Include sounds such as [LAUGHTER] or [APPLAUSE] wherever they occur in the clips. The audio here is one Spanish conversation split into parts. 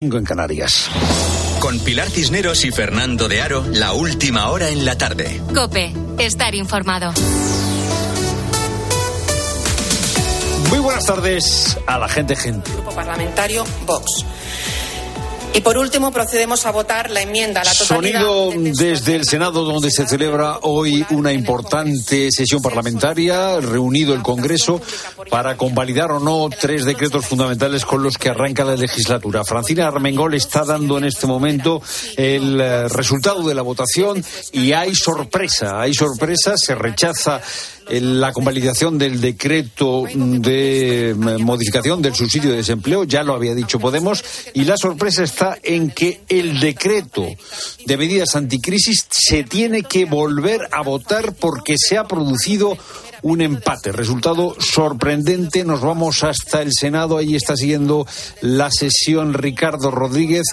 en Canarias. Con Pilar Cisneros y Fernando de Aro, la última hora en la tarde. Cope, estar informado. Muy buenas tardes a la gente gente. Grupo parlamentario Vox. Y por último, procedemos a votar la enmienda a la totalidad. Sonido desde el Senado, donde se celebra hoy una importante sesión parlamentaria, reunido el Congreso para convalidar o no tres decretos fundamentales con los que arranca la legislatura. Francina Armengol está dando en este momento el eh, resultado de la votación y hay sorpresa, hay sorpresa, se rechaza la convalidación del decreto de modificación del subsidio de desempleo, ya lo había dicho Podemos, y la sorpresa está en que el decreto de medidas anticrisis se tiene que volver a votar porque se ha producido un empate. Resultado sorprendente. Nos vamos hasta el Senado. Ahí está siguiendo la sesión Ricardo Rodríguez.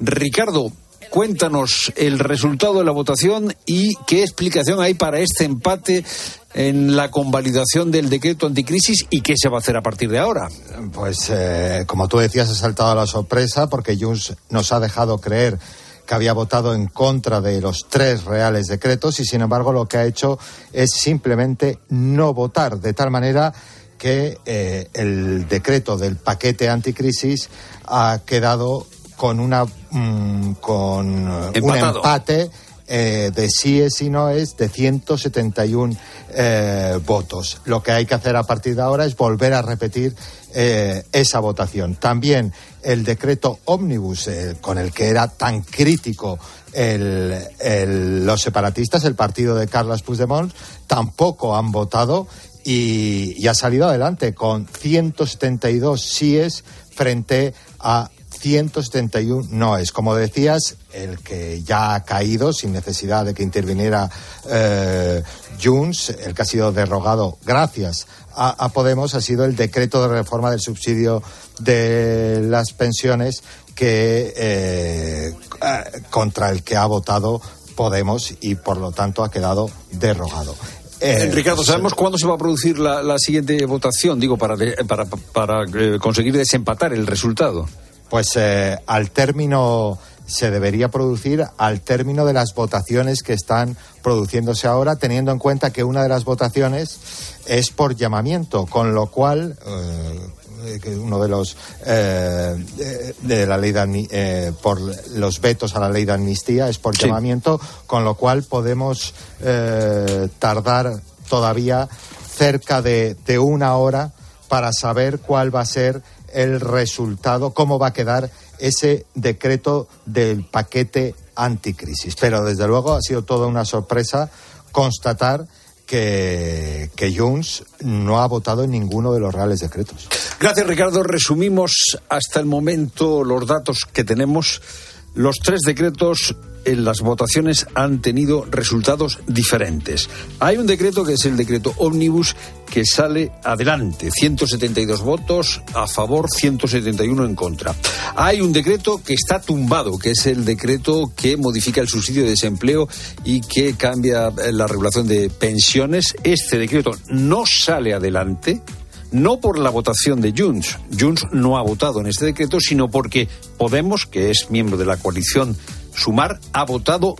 Ricardo, cuéntanos el resultado de la votación y qué explicación hay para este empate en la convalidación del decreto anticrisis y qué se va a hacer a partir de ahora. Pues, eh, como tú decías, ha saltado a la sorpresa porque Junts nos ha dejado creer que había votado en contra de los tres reales decretos y, sin embargo, lo que ha hecho es simplemente no votar, de tal manera que eh, el decreto del paquete anticrisis ha quedado con una mm, con un empate eh, de sí es y no es de 171 eh, votos. Lo que hay que hacer a partir de ahora es volver a repetir eh, esa votación. También el decreto ómnibus con el que era tan crítico los separatistas, el partido de Carlos Puigdemont, tampoco han votado y, y ha salido adelante con 172 síes frente a 171 no es. Como decías, el que ya ha caído sin necesidad de que interviniera eh, Junts, el que ha sido derogado gracias a, Podemos, ha sido el decreto de reforma del subsidio de las pensiones que eh, contra el que ha votado Podemos y por lo tanto ha quedado derogado. Eh, Ricardo, ¿sabemos cuándo se va a producir la, siguiente votación? Digo, para, para, para conseguir desempatar el resultado. Pues eh, al término se debería producir al término de las votaciones que están produciéndose ahora, teniendo en cuenta que una de las votaciones es por llamamiento, con lo cual eh, uno de los eh, de, la ley de, por los vetos a la ley de amnistía es por llamamiento, con lo cual podemos tardar todavía cerca de, de una hora para saber cuál va a ser el resultado, cómo va a quedar ese decreto del paquete anticrisis. Pero desde luego ha sido toda una sorpresa constatar que, que no ha votado en ninguno de los reales decretos. Gracias, Ricardo. Resumimos hasta el momento los datos que tenemos. Los tres decretos en las votaciones han tenido resultados diferentes. Hay un decreto que es el decreto Omnibus que sale adelante, 172 votos a favor, 171 en contra. Hay un decreto que está tumbado, que es el decreto que modifica el subsidio de desempleo y que cambia la regulación de pensiones. Este decreto no sale adelante, no por la votación de Junts. Junts no ha votado en este decreto, sino porque Podemos, que es miembro de la coalición Sumar ha votado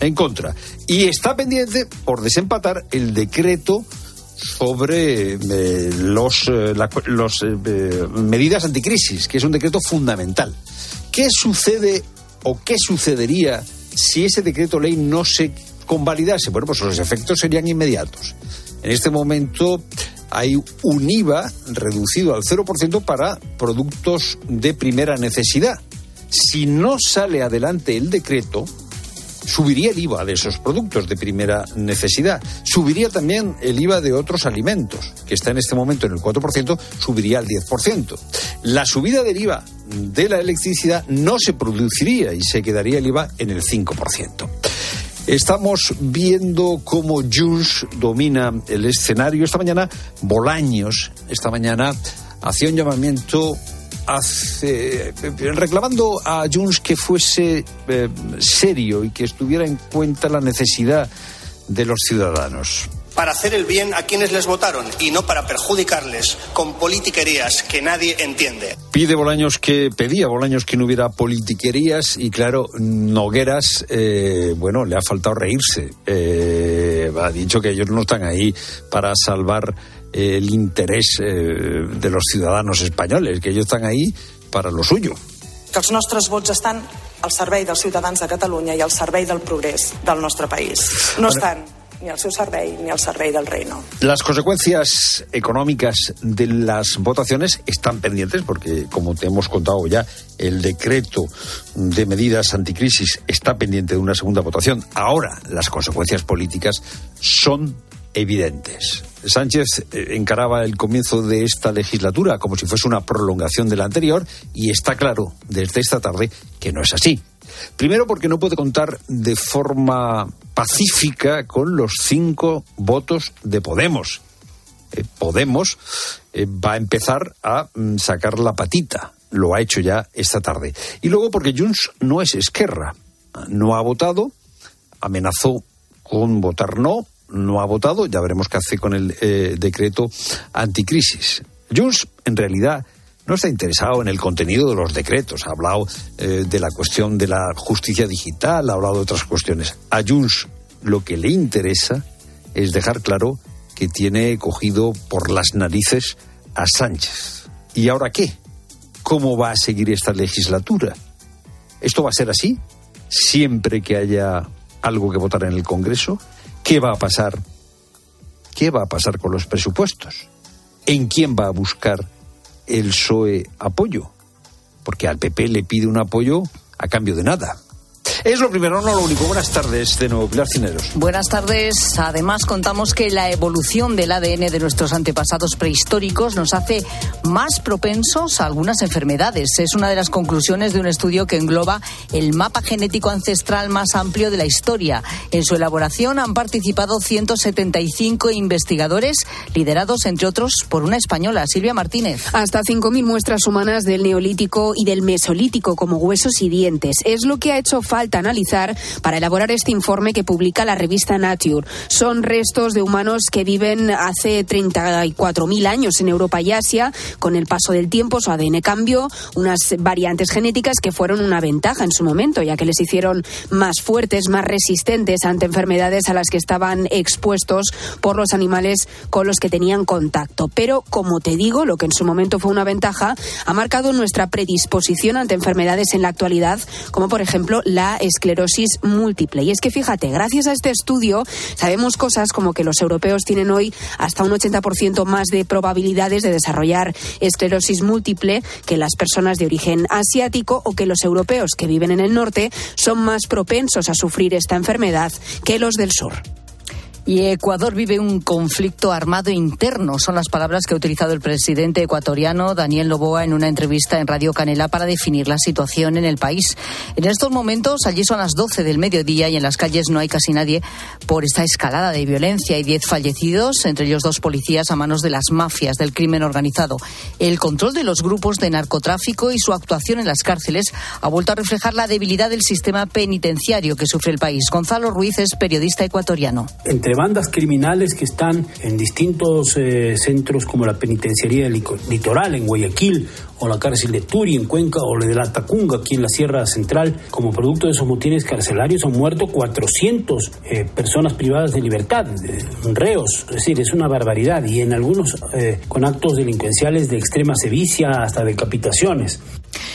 en contra. Y está pendiente por desempatar el decreto sobre eh, los, eh, los eh, medidas anticrisis, que es un decreto fundamental. ¿Qué sucede o qué sucedería si ese decreto ley no se convalidase? Bueno, pues los efectos serían inmediatos. En este momento hay un IVA reducido al 0% para productos de primera necesidad si no sale adelante el decreto, subiría el IVA de esos productos de primera necesidad. Subiría también el IVA de otros alimentos, que está en este momento en el 4%, subiría al 10%. La subida del IVA de la electricidad no se produciría y se quedaría el IVA en el 5%. Estamos viendo cómo Junts domina el escenario. Esta mañana, Bolaños, esta mañana, hacía un llamamiento hace, reclamando a Junts que fuese eh, serio y que estuviera en cuenta la necesidad de los ciudadanos. para hacer el bien a quienes les votaron y no para perjudicarles con politiquerías que nadie entiende. Pide Bolaños que pedía Bolaños que no hubiera politiquerías y claro, Nogueras, eh, bueno, le ha faltado reírse. Eh, ha dicho que ellos no están ahí para salvar el interés eh, de los ciudadanos españoles, que ellos están ahí para lo suyo. Que els nostres vots estan al servei dels ciutadans de Catalunya i al servei del progrés del nostre país. No estan ni al seu servei ni al servei del reino. Las consecuencias económicas de las votaciones están pendientes porque, como te hemos contado ya, el decreto de medidas anticrisis está pendiente de una segunda votación. Ahora, las consecuencias políticas son evidentes. Sánchez eh, encaraba el comienzo de esta legislatura como si fuese una prolongación de la anterior y está claro desde esta tarde que no es así. Primero porque no puede contar de forma pacífica con los cinco votos de Podemos. Eh, Podemos eh, va a empezar a mm, sacar la patita. Lo ha hecho ya esta tarde. Y luego porque Junts no es Esquerra. No ha votado, amenazó con votar no, no ha votado, ya veremos qué hace con el eh, decreto anticrisis. Junts, en realidad, no está interesado en el contenido de los decretos. Ha hablado eh, de la cuestión de la justicia digital, ha hablado de otras cuestiones. A Junts lo que le interesa es dejar claro que tiene cogido por las narices a Sánchez. ¿Y ahora qué? ¿Cómo va a seguir esta legislatura? ¿Esto va a ser así? Siempre que haya algo que votar en el Congreso. ¿Qué va a pasar? ¿Qué va a pasar con los presupuestos? ¿En quién va a buscar el PSOE apoyo? Porque al PP le pide un apoyo a cambio de nada. Es lo primero, no lo único. Buenas tardes, de nuevo, Pilar Cineros. Buenas tardes. Además, contamos que la evolución del ADN de nuestros antepasados prehistóricos nos hace más propensos a algunas enfermedades. Es una de las conclusiones de un estudio que engloba el mapa genético ancestral más amplio de la historia. En su elaboración han participado 175 investigadores, liderados, entre otros, por una española, Silvia Martínez. Hasta 5.000 muestras humanas del Neolítico y del Mesolítico, como huesos y dientes. Es lo que ha hecho falta analizar para elaborar este informe que publica la revista Nature. Son restos de humanos que viven hace 34.000 años en Europa y Asia. Con el paso del tiempo, su ADN cambió, unas variantes genéticas que fueron una ventaja en su momento, ya que les hicieron más fuertes, más resistentes ante enfermedades a las que estaban expuestos por los animales con los que tenían contacto. Pero, como te digo, lo que en su momento fue una ventaja ha marcado nuestra predisposición ante enfermedades en la actualidad, como por ejemplo la esclerosis múltiple. Y es que fíjate, gracias a este estudio sabemos cosas como que los europeos tienen hoy hasta un 80% más de probabilidades de desarrollar esclerosis múltiple que las personas de origen asiático o que los europeos que viven en el norte son más propensos a sufrir esta enfermedad que los del sur. Y Ecuador vive un conflicto armado interno. Son las palabras que ha utilizado el presidente ecuatoriano Daniel Noboa en una entrevista en Radio Canela para definir la situación en el país. En estos momentos, allí son las 12 del mediodía y en las calles no hay casi nadie por esta escalada de violencia. Hay 10 fallecidos, entre ellos dos policías a manos de las mafias del crimen organizado. El control de los grupos de narcotráfico y su actuación en las cárceles ha vuelto a reflejar la debilidad del sistema penitenciario que sufre el país. Gonzalo Ruiz es periodista ecuatoriano. Bandas criminales que están en distintos eh, centros como la penitenciaría litoral en Guayaquil o la cárcel de Turi en Cuenca o la de la Tacunga aquí en la Sierra Central. Como producto de esos motines carcelarios han muerto 400 eh, personas privadas de libertad, reos, es decir, es una barbaridad y en algunos eh, con actos delincuenciales de extrema sevicia hasta decapitaciones.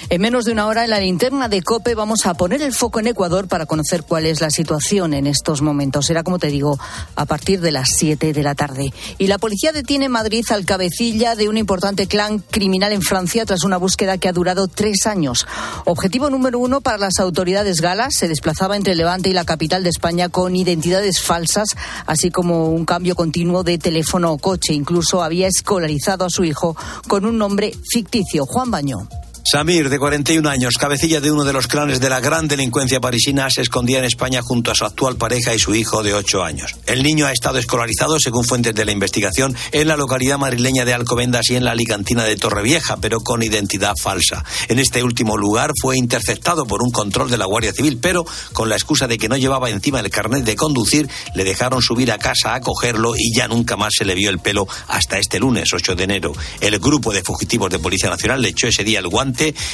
En menos de una hora en la linterna de COPE vamos a poner el foco en Ecuador para conocer cuál es la situación en estos momentos. Será, como te digo, a partir de las 7 de la tarde. Y la policía detiene en Madrid al cabecilla de un importante clan criminal en Francia tras una búsqueda que ha durado tres años. Objetivo número uno para las autoridades galas. Se desplazaba entre Levante y la capital de España con identidades falsas, así como un cambio continuo de teléfono o coche. Incluso había escolarizado a su hijo con un nombre ficticio, Juan Baño. Samir, de 41 años, cabecilla de uno de los clanes de la gran delincuencia parisina, se escondía en España junto a su actual pareja y su hijo de 8 años. El niño ha estado escolarizado, según fuentes de la investigación, en la localidad madrileña de Alcobendas y en la alicantina de Torrevieja, pero con identidad falsa. En este último lugar fue interceptado por un control de la Guardia Civil, pero con la excusa de que no llevaba encima el carnet de conducir, le dejaron subir a casa a cogerlo y ya nunca más se le vio el pelo hasta este lunes, 8 de enero. El grupo de fugitivos de Policía Nacional le echó ese día el guante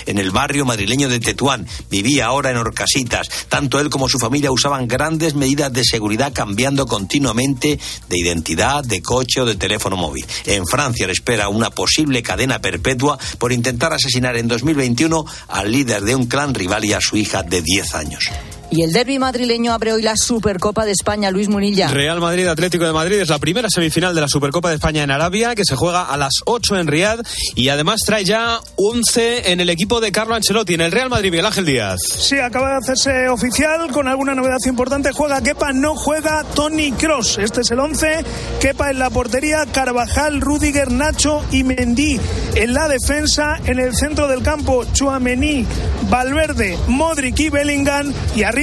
en el barrio madrileño de Tetuán. Vivía ahora en Orcasitas. Tanto él como su familia usaban grandes medidas de seguridad cambiando continuamente de identidad, de coche o de teléfono móvil. En Francia le espera una posible cadena perpetua por intentar asesinar en 2021 al líder de un clan rival y a su hija de 10 años. Y el derby madrileño abre hoy la Supercopa de España, Luis Munilla. Real Madrid Atlético de Madrid es la primera semifinal de la Supercopa de España en Arabia, que se juega a las 8 en Riad y además trae ya 11 en el equipo de Carlo Ancelotti, en el Real Madrid, Miguel Ángel Díaz. Sí, acaba de hacerse oficial con alguna novedad importante. Juega Kepa, no juega Tony Cross. Este es el 11. Kepa en la portería, Carvajal, Rudiger, Nacho y Mendy en la defensa. En el centro del campo, Chuamení, Valverde, Modric y Bellingham. Y arriba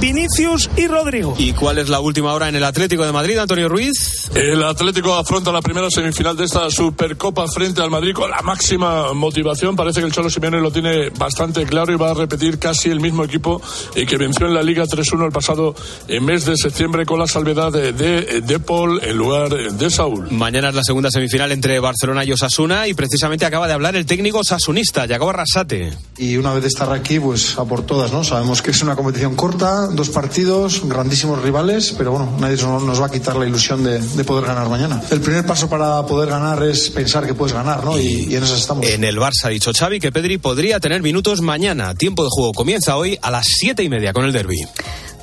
Vinicius y Rodrigo. ¿Y cuál es la última hora en el Atlético de Madrid, Antonio Ruiz? El Atlético afronta la primera semifinal de esta Supercopa frente al Madrid con la máxima motivación. Parece que el Cholo Simeone lo tiene bastante claro y va a repetir casi el mismo equipo eh, que venció en la Liga 3-1 el pasado eh, mes de septiembre con la salvedad de, de, de, Paul en lugar de Saúl. Mañana es la segunda semifinal entre Barcelona y Osasuna y precisamente acaba de hablar el técnico sasunista, Jacob Arrasate. Y una vez de estar aquí, pues a por todas, ¿no? Sabemos que es una competición corta, dos partidos, grandísimos rivales, pero bueno, nadie nos va a quitar la ilusión de, de, poder ganar mañana. El primer paso para poder ganar es pensar que puedes ganar, ¿no? Y, y en eso estamos. En el Barça ha dicho Xavi que Pedri podría tener minutos mañana. Tiempo de juego comienza hoy a las siete y media con el derby.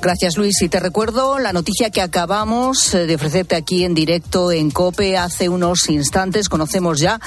Gracias, Luis. Y te recuerdo la noticia que acabamos eh, de ofrecerte aquí en directo en COPE hace unos instantes. Conocemos ya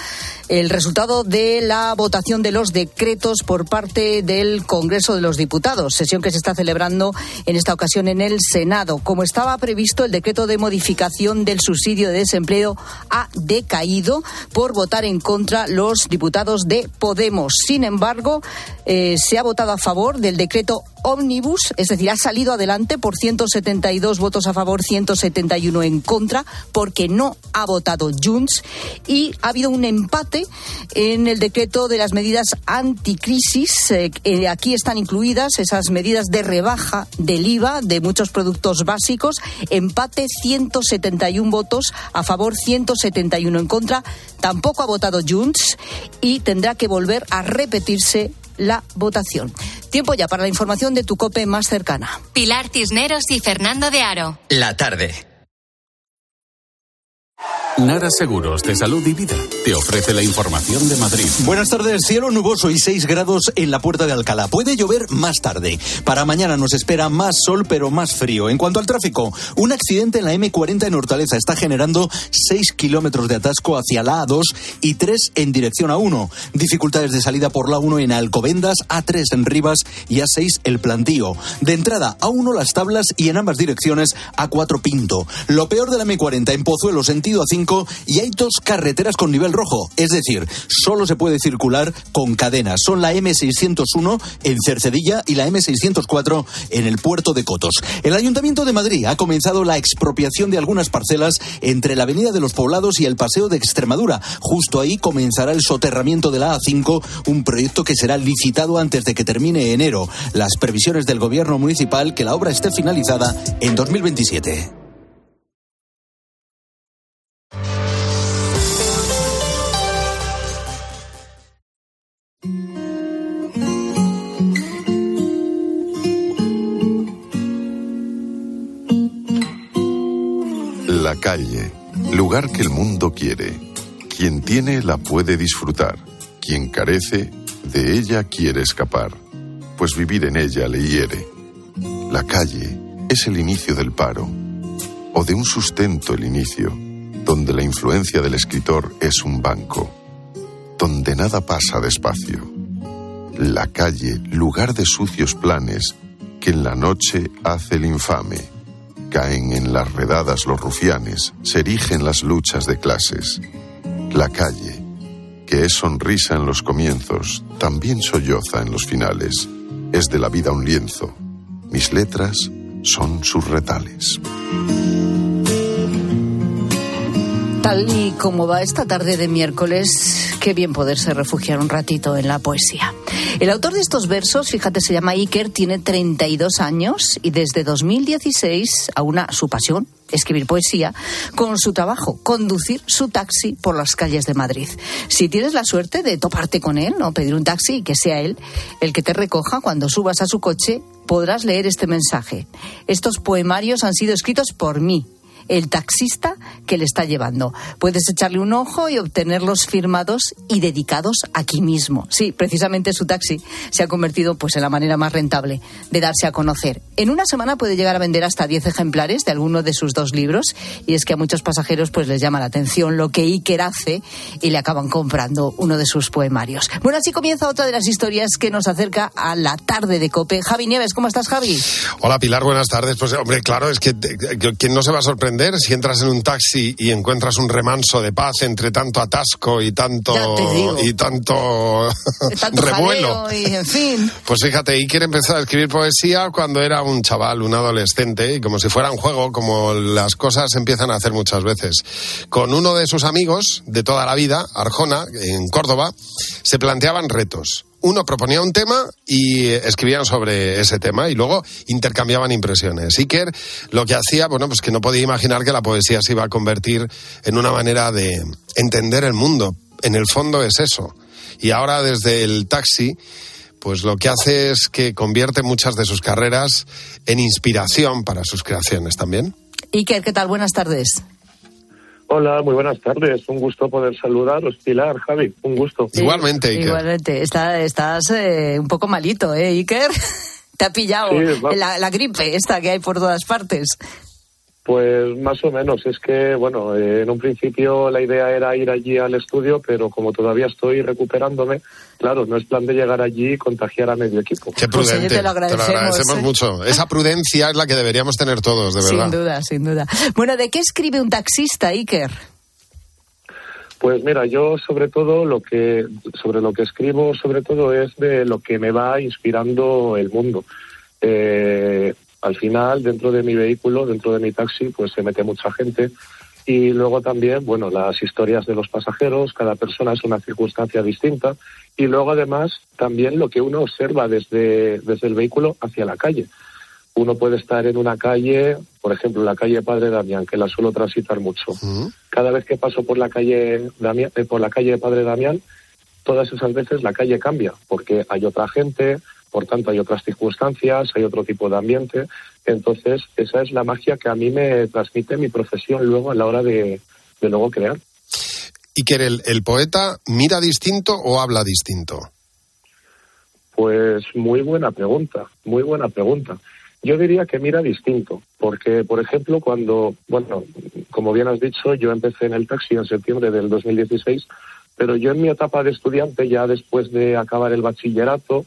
el resultado de la votación de los decretos por parte del Congreso de los Diputados, sesión que se está celebrando en esta ocasión en el Senado. Como estaba previsto, el decreto de modificación del subsidio de desempleo ha decaído por votar en contra los diputados de Podemos. Sin embargo, eh, se ha votado a favor del decreto ómnibus, es decir, ha salido adelante por 172 votos a favor, 171 en contra, porque no ha votado Junts y ha habido un empate en el decreto de las medidas anticrisis. Eh, aquí están incluidas esas medidas de rebaja del IVA de muchos productos básicos. Empate 171 votos a favor, 171 en contra. Tampoco ha votado Junts y tendrá que volver a repetirse la votación. Tiempo ya para la información de tu COPE más cercana. Cisneros y Fernando de Aro. La tarde. Nara Seguros de Salud y Vida te ofrece la información de Madrid. Buenas tardes, cielo nuboso y 6 grados en la puerta de Alcalá. Puede llover más tarde. Para mañana nos espera más sol pero más frío. En cuanto al tráfico, un accidente en la M40 en Hortaleza está generando 6 kilómetros de atasco hacia la A2 y 3 en dirección a 1. Dificultades de salida por la 1 en Alcobendas, A3 en Rivas y A6 el plantío. De entrada A1 las tablas y en ambas direcciones A4 Pinto. Lo peor de la M40 en Pozuelo sentido A5 y hay dos carreteras con nivel rojo, es decir, solo se puede circular con cadenas. Son la M601 en Cercedilla y la M604 en el puerto de Cotos. El Ayuntamiento de Madrid ha comenzado la expropiación de algunas parcelas entre la Avenida de los Poblados y el Paseo de Extremadura. Justo ahí comenzará el soterramiento de la A5, un proyecto que será licitado antes de que termine enero. Las previsiones del gobierno municipal que la obra esté finalizada en 2027. La calle, lugar que el mundo quiere. Quien tiene la puede disfrutar. Quien carece, de ella quiere escapar. Pues vivir en ella le hiere. La calle es el inicio del paro. O de un sustento el inicio, donde la influencia del escritor es un banco. Donde nada pasa despacio. La calle, lugar de sucios planes, que en la noche hace el infame caen en las redadas los rufianes, se erigen las luchas de clases. La calle, que es sonrisa en los comienzos, también solloza en los finales. Es de la vida un lienzo. Mis letras son sus retales. Tal y como va esta tarde de miércoles, qué bien poderse refugiar un ratito en la poesía. El autor de estos versos, fíjate, se llama Iker, tiene 32 años y desde 2016 aúna su pasión, escribir poesía, con su trabajo, conducir su taxi por las calles de Madrid. Si tienes la suerte de toparte con él, no pedir un taxi y que sea él el que te recoja cuando subas a su coche, podrás leer este mensaje. Estos poemarios han sido escritos por mí, el taxista que le está llevando. Puedes echarle un ojo y obtenerlos firmados y dedicados aquí mismo. Sí, precisamente su taxi se ha convertido pues en la manera más rentable de darse a conocer. En una semana puede llegar a vender hasta 10 ejemplares de alguno de sus dos libros y es que a muchos pasajeros pues les llama la atención lo que Iker hace y le acaban comprando uno de sus poemarios. Bueno, así comienza otra de las historias que nos acerca a la tarde de Cope. Javi Nieves, ¿cómo estás, Javi? Hola, Pilar, buenas tardes. Pues hombre, claro, es que ¿quién no se va a sorprender si entras en un taxi y encuentras un remanso de paz entre tanto atasco y tanto y tanto, [LAUGHS] [LAUGHS] revuelo. Y, en fin. Pues fíjate, y quiere empezar a escribir poesía cuando era un chaval, un adolescente, y como si fuera un juego, como las cosas empiezan a hacer muchas veces. Con uno de sus amigos de toda la vida, Arjona, en Córdoba, se planteaban retos uno proponía un tema y escribían sobre ese tema y luego intercambiaban impresiones. Iker lo que hacía, bueno, pues que no podía imaginar que la poesía se iba a convertir en una manera de entender el mundo. En el fondo es eso. Y ahora desde el taxi, pues lo que hace es que convierte muchas de sus carreras en inspiración para sus creaciones también. Iker, ¿qué tal? Buenas tardes. Hola, muy buenas tardes. Un gusto poder saludaros, Pilar, Javi. Un gusto. igualmente, Iker. Igualmente. estás eh, un poco malito, ¿eh, Iker? [LAUGHS] Te ha pillado la, gripe esta que hay por todas partes. Pues más o menos. Es que, bueno, eh, en un principio la idea era ir allí al estudio, pero como todavía estoy recuperándome, claro, no es plan de llegar allí y contagiar a medio equipo. Qué pues prudente. te, lo agradecemos, mucho. Esa prudencia es la que deberíamos tener todos, de verdad. Sin duda, sin duda. Bueno, ¿de qué escribe un taxista, Iker? Pues mira, yo sobre todo lo que sobre lo que escribo sobre todo es de lo que me va inspirando el mundo. Eh, al final, dentro de mi vehículo, dentro de mi taxi, pues se mete mucha gente. Y luego también, bueno, las historias de los pasajeros, cada persona es una circunstancia distinta. Y luego además también lo que uno observa desde, desde el vehículo hacia la calle. Uno puede estar en una calle, por ejemplo, la calle Padre Damián, que la suelo transitar mucho. Cada vez que paso por la calle Damián, eh, por la calle Padre Damián, todas esas veces la calle cambia, porque hay otra gente, por tanto hay otras circunstancias, hay otro tipo de ambiente. Entonces, esa es la magia que a mí me transmite mi profesión luego a la hora de, luego crear. ¿Y que el, el poeta mira distinto o habla distinto? Pues muy buena pregunta, muy buena pregunta. Yo diría que mira distinto, porque, por ejemplo, cuando, bueno, como bien has dicho, yo empecé en el taxi en septiembre del 2016, pero yo en mi etapa de estudiante, ya después de acabar el bachillerato,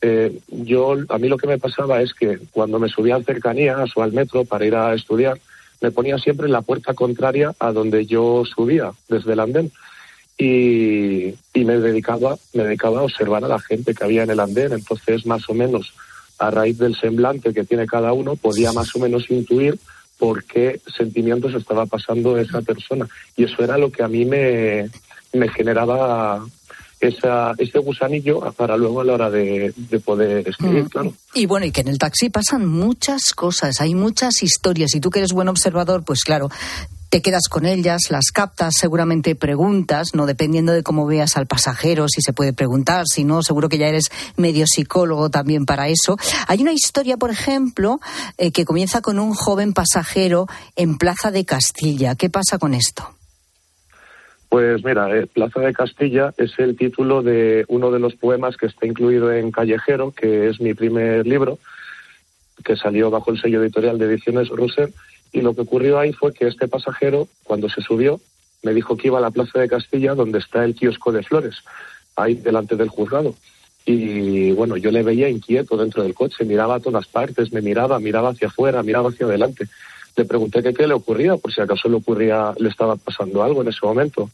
eh, yo a mí lo que me pasaba es que cuando me subía al cercanías o al metro para ir a estudiar, me ponía siempre en la puerta contraria a donde yo subía desde el andén y, me dedicaba me dedicaba a observar a la gente que había en el andén. Entonces, más o menos a raíz del semblante que tiene cada uno, podía más o menos intuir por qué sentimientos estaba pasando esa persona. Y eso era lo que a mí me, me generaba esa, ese gusanillo para luego a la hora de, poder escribir, mm. claro. Y bueno, y que en el taxi pasan muchas cosas, hay muchas historias, y tú que eres buen observador, pues claro, te quedas con ellas, las captas, seguramente preguntas, no dependiendo de cómo veas al pasajero, si se puede preguntar, si no, seguro que ya eres medio psicólogo también para eso. Hay una historia, por ejemplo, eh, que comienza con un joven pasajero en Plaza de Castilla. ¿Qué pasa con esto? Pues mira, eh, Plaza de Castilla es el título de uno de los poemas que está incluido en Callejero, que es mi primer libro, que salió bajo el sello editorial de Ediciones Russer. Y lo que ocurrió ahí fue que este pasajero, cuando se subió, me dijo que iba a la Plaza de Castilla, donde está el kiosco de flores, ahí delante del juzgado. Y bueno, yo le veía inquieto dentro del coche, miraba a todas partes, me miraba, miraba hacia afuera, miraba hacia adelante. Le pregunté qué le ocurría, por si acaso le ocurría, le estaba pasando algo en ese momento.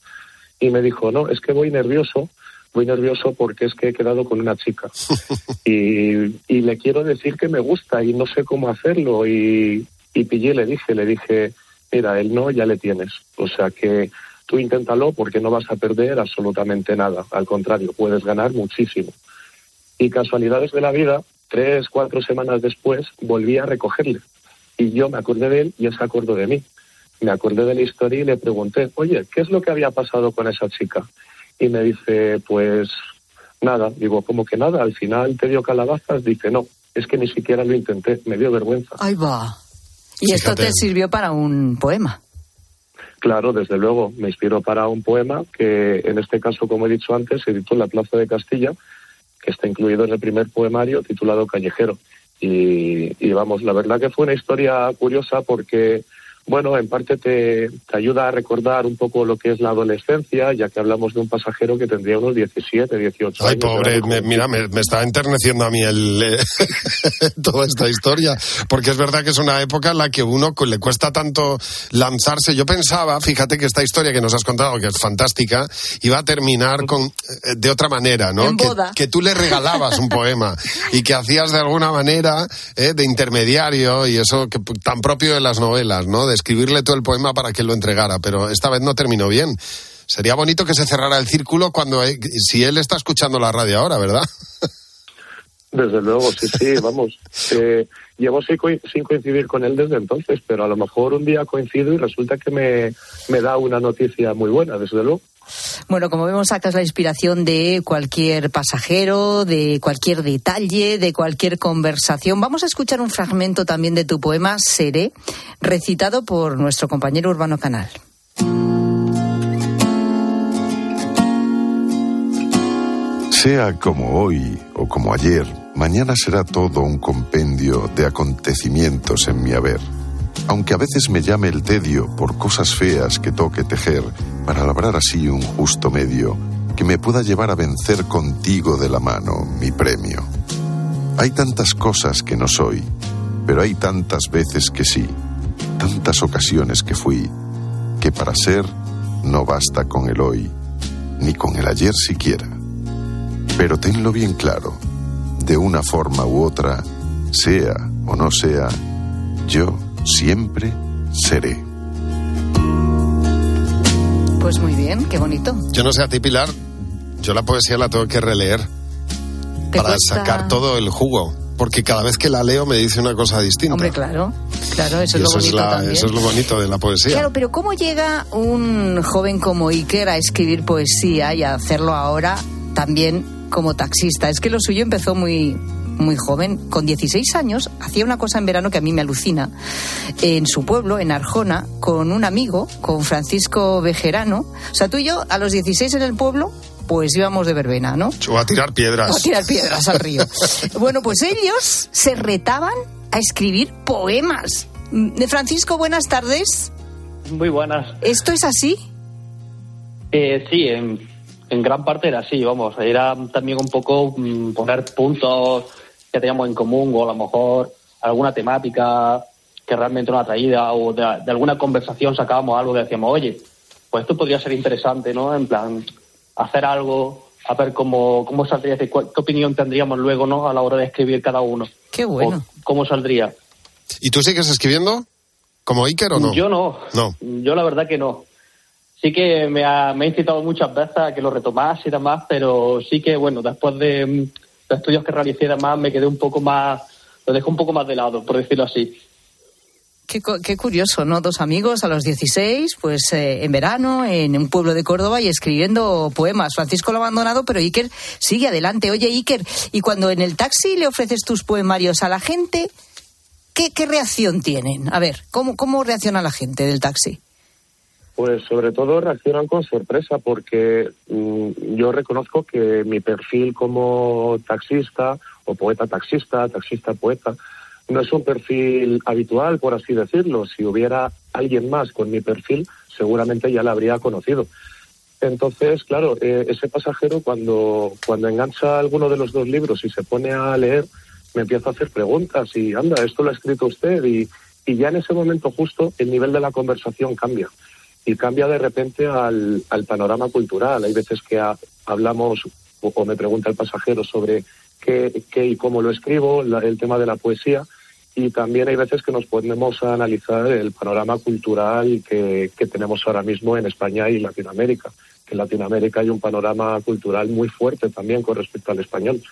y me dijo, no, es que voy nervioso, voy nervioso porque es que he quedado con una chica [LAUGHS] y, y le quiero decir que me gusta y no sé cómo hacerlo. Y, y pillé, le dije, le dije, mira, el no ya le tienes, o sea que tú inténtalo porque no vas a perder absolutamente nada, al contrario, puedes ganar muchísimo. Y casualidades de la vida, tres, cuatro semanas después, volví a recogerle y yo me acordé de él y él se acordó de mí. Me acordé de la historia y le pregunté, oye, ¿qué es lo que había pasado con esa chica? Y me dice, pues nada, digo, ¿cómo que nada? Al final te dio calabazas, dice, no, es que ni siquiera lo intenté, me dio vergüenza. Ahí va. Y esto te sirvió para un poema. Claro, desde luego, me inspiró para un poema que en este caso, como he dicho antes, se editó en la Plaza de Castilla, que está incluido en el primer poemario titulado Callejero. Y, y vamos, la verdad que fue una historia curiosa porque bueno, en parte te, te, ayuda a recordar un poco lo que es la adolescencia, ya que hablamos de un pasajero que tendría unos 17, 18 Ay, años. pobre, me, mira, me, me, está enterneciendo a mí el, eh, [LAUGHS] toda esta historia, porque es verdad que es una época en la que uno le cuesta tanto lanzarse. Yo pensaba, fíjate que esta historia que nos has contado, que es fantástica, iba a terminar con eh, de otra manera, ¿no? Que, que, tú le regalabas un poema y que hacías de alguna manera eh, de intermediario y eso que tan propio de las novelas, ¿no? De escribirle todo el poema para que lo entregara, pero esta vez no terminó bien. Sería bonito que se cerrara el círculo cuando si él está escuchando la radio ahora, ¿verdad? [LAUGHS] Desde luego, sí, sí, vamos. Eh, llevo sin, coincidir con él desde entonces, pero a lo mejor un día coincido y resulta que me, me da una noticia muy buena, desde luego. Bueno, como vemos, sacas la inspiración de cualquier pasajero, de cualquier detalle, de cualquier conversación. Vamos a escuchar un fragmento también de tu poema Seré, recitado por nuestro compañero Urbano Canal. Sea como hoy o como ayer, mañana será todo un compendio de acontecimientos en mi haber aunque a veces me llame el tedio por cosas feas que toque tejer, para labrar así un justo medio que me pueda llevar a vencer contigo de la mano mi premio. Hay tantas cosas que no soy, pero hay tantas veces que sí, tantas ocasiones que fui, que para ser no basta con el hoy, ni con el ayer siquiera. Pero tenlo bien claro, de una forma u otra, sea o no sea, yo siempre seré. Pues muy bien, qué bonito. Yo no sé a ti, Pilar, yo la poesía la tengo que releer para cuesta... sacar todo el jugo. Porque cada vez que la leo me dice una cosa distinta. Hombre, claro, claro, eso, es lo bonito es la, también. Eso es lo bonito de la poesía. Claro, pero ¿cómo llega un joven como Iker a escribir poesía y a hacerlo ahora también como taxista? Es que lo suyo empezó muy, muy joven, con 16 años, hacía una cosa en verano que a mí me alucina, en su pueblo, en Arjona, con un amigo, con Francisco Bejerano. O sea, tú y yo, a los 16 en el pueblo, pues íbamos de verbena, ¿no? O a tirar piedras. O a tirar piedras al río. [LAUGHS] bueno, pues ellos se retaban a escribir poemas. De Francisco, buenas tardes. Muy buenas. ¿Esto es así? Eh, sí, en, en, gran parte era así, vamos. Era también un poco mmm, poner puntos que teníamos en común o a lo mejor alguna temática que realmente nos atraía o de, de, alguna conversación sacábamos algo que decíamos, oye, pues esto podría ser interesante, ¿no? En plan, hacer algo, a ver cómo, cómo saldría, qué, qué opinión tendríamos luego, ¿no? A la hora de escribir cada uno. Qué bueno. O cómo saldría. ¿Y tú sigues escribiendo? ¿Como Iker o no? Yo no. No. Yo la verdad que no. Sí que me ha, me ha incitado muchas veces a que lo retomase y demás, pero sí que, bueno, después de, de estudios que realicé y demás, me quedé un poco más, lo dejo un poco más de lado, por decirlo así. Qué, qué, curioso, ¿no? Dos amigos a los 16, pues eh, en verano, en un pueblo de Córdoba y escribiendo poemas. Francisco lo ha abandonado, pero Iker sigue adelante. Oye, Iker, y cuando en el taxi le ofreces tus poemarios a la gente, ¿qué, qué reacción tienen? A ver, ¿cómo, ¿cómo reacciona la gente del taxi? Pues sobre todo reaccionan con sorpresa porque mmm, yo reconozco que mi perfil como taxista o poeta taxista, taxista poeta, no es un perfil habitual, por así decirlo. Si hubiera alguien más con mi perfil, seguramente ya la habría conocido. Entonces, claro, eh, ese pasajero cuando, cuando engancha alguno de los dos libros y se pone a leer, me empieza a hacer preguntas y, anda, esto lo ha escrito usted y ya en ese momento justo el nivel de la conversación cambia. Y cambia de repente al, al panorama cultural. Hay veces que ha- hablamos o, me pregunta el pasajero sobre qué, qué y cómo lo escribo, la- el tema de la poesía, y también hay veces que nos ponemos a analizar el panorama cultural que, que tenemos ahora mismo en España y Latinoamérica. En Latinoamérica hay un panorama cultural muy fuerte también con respecto al español.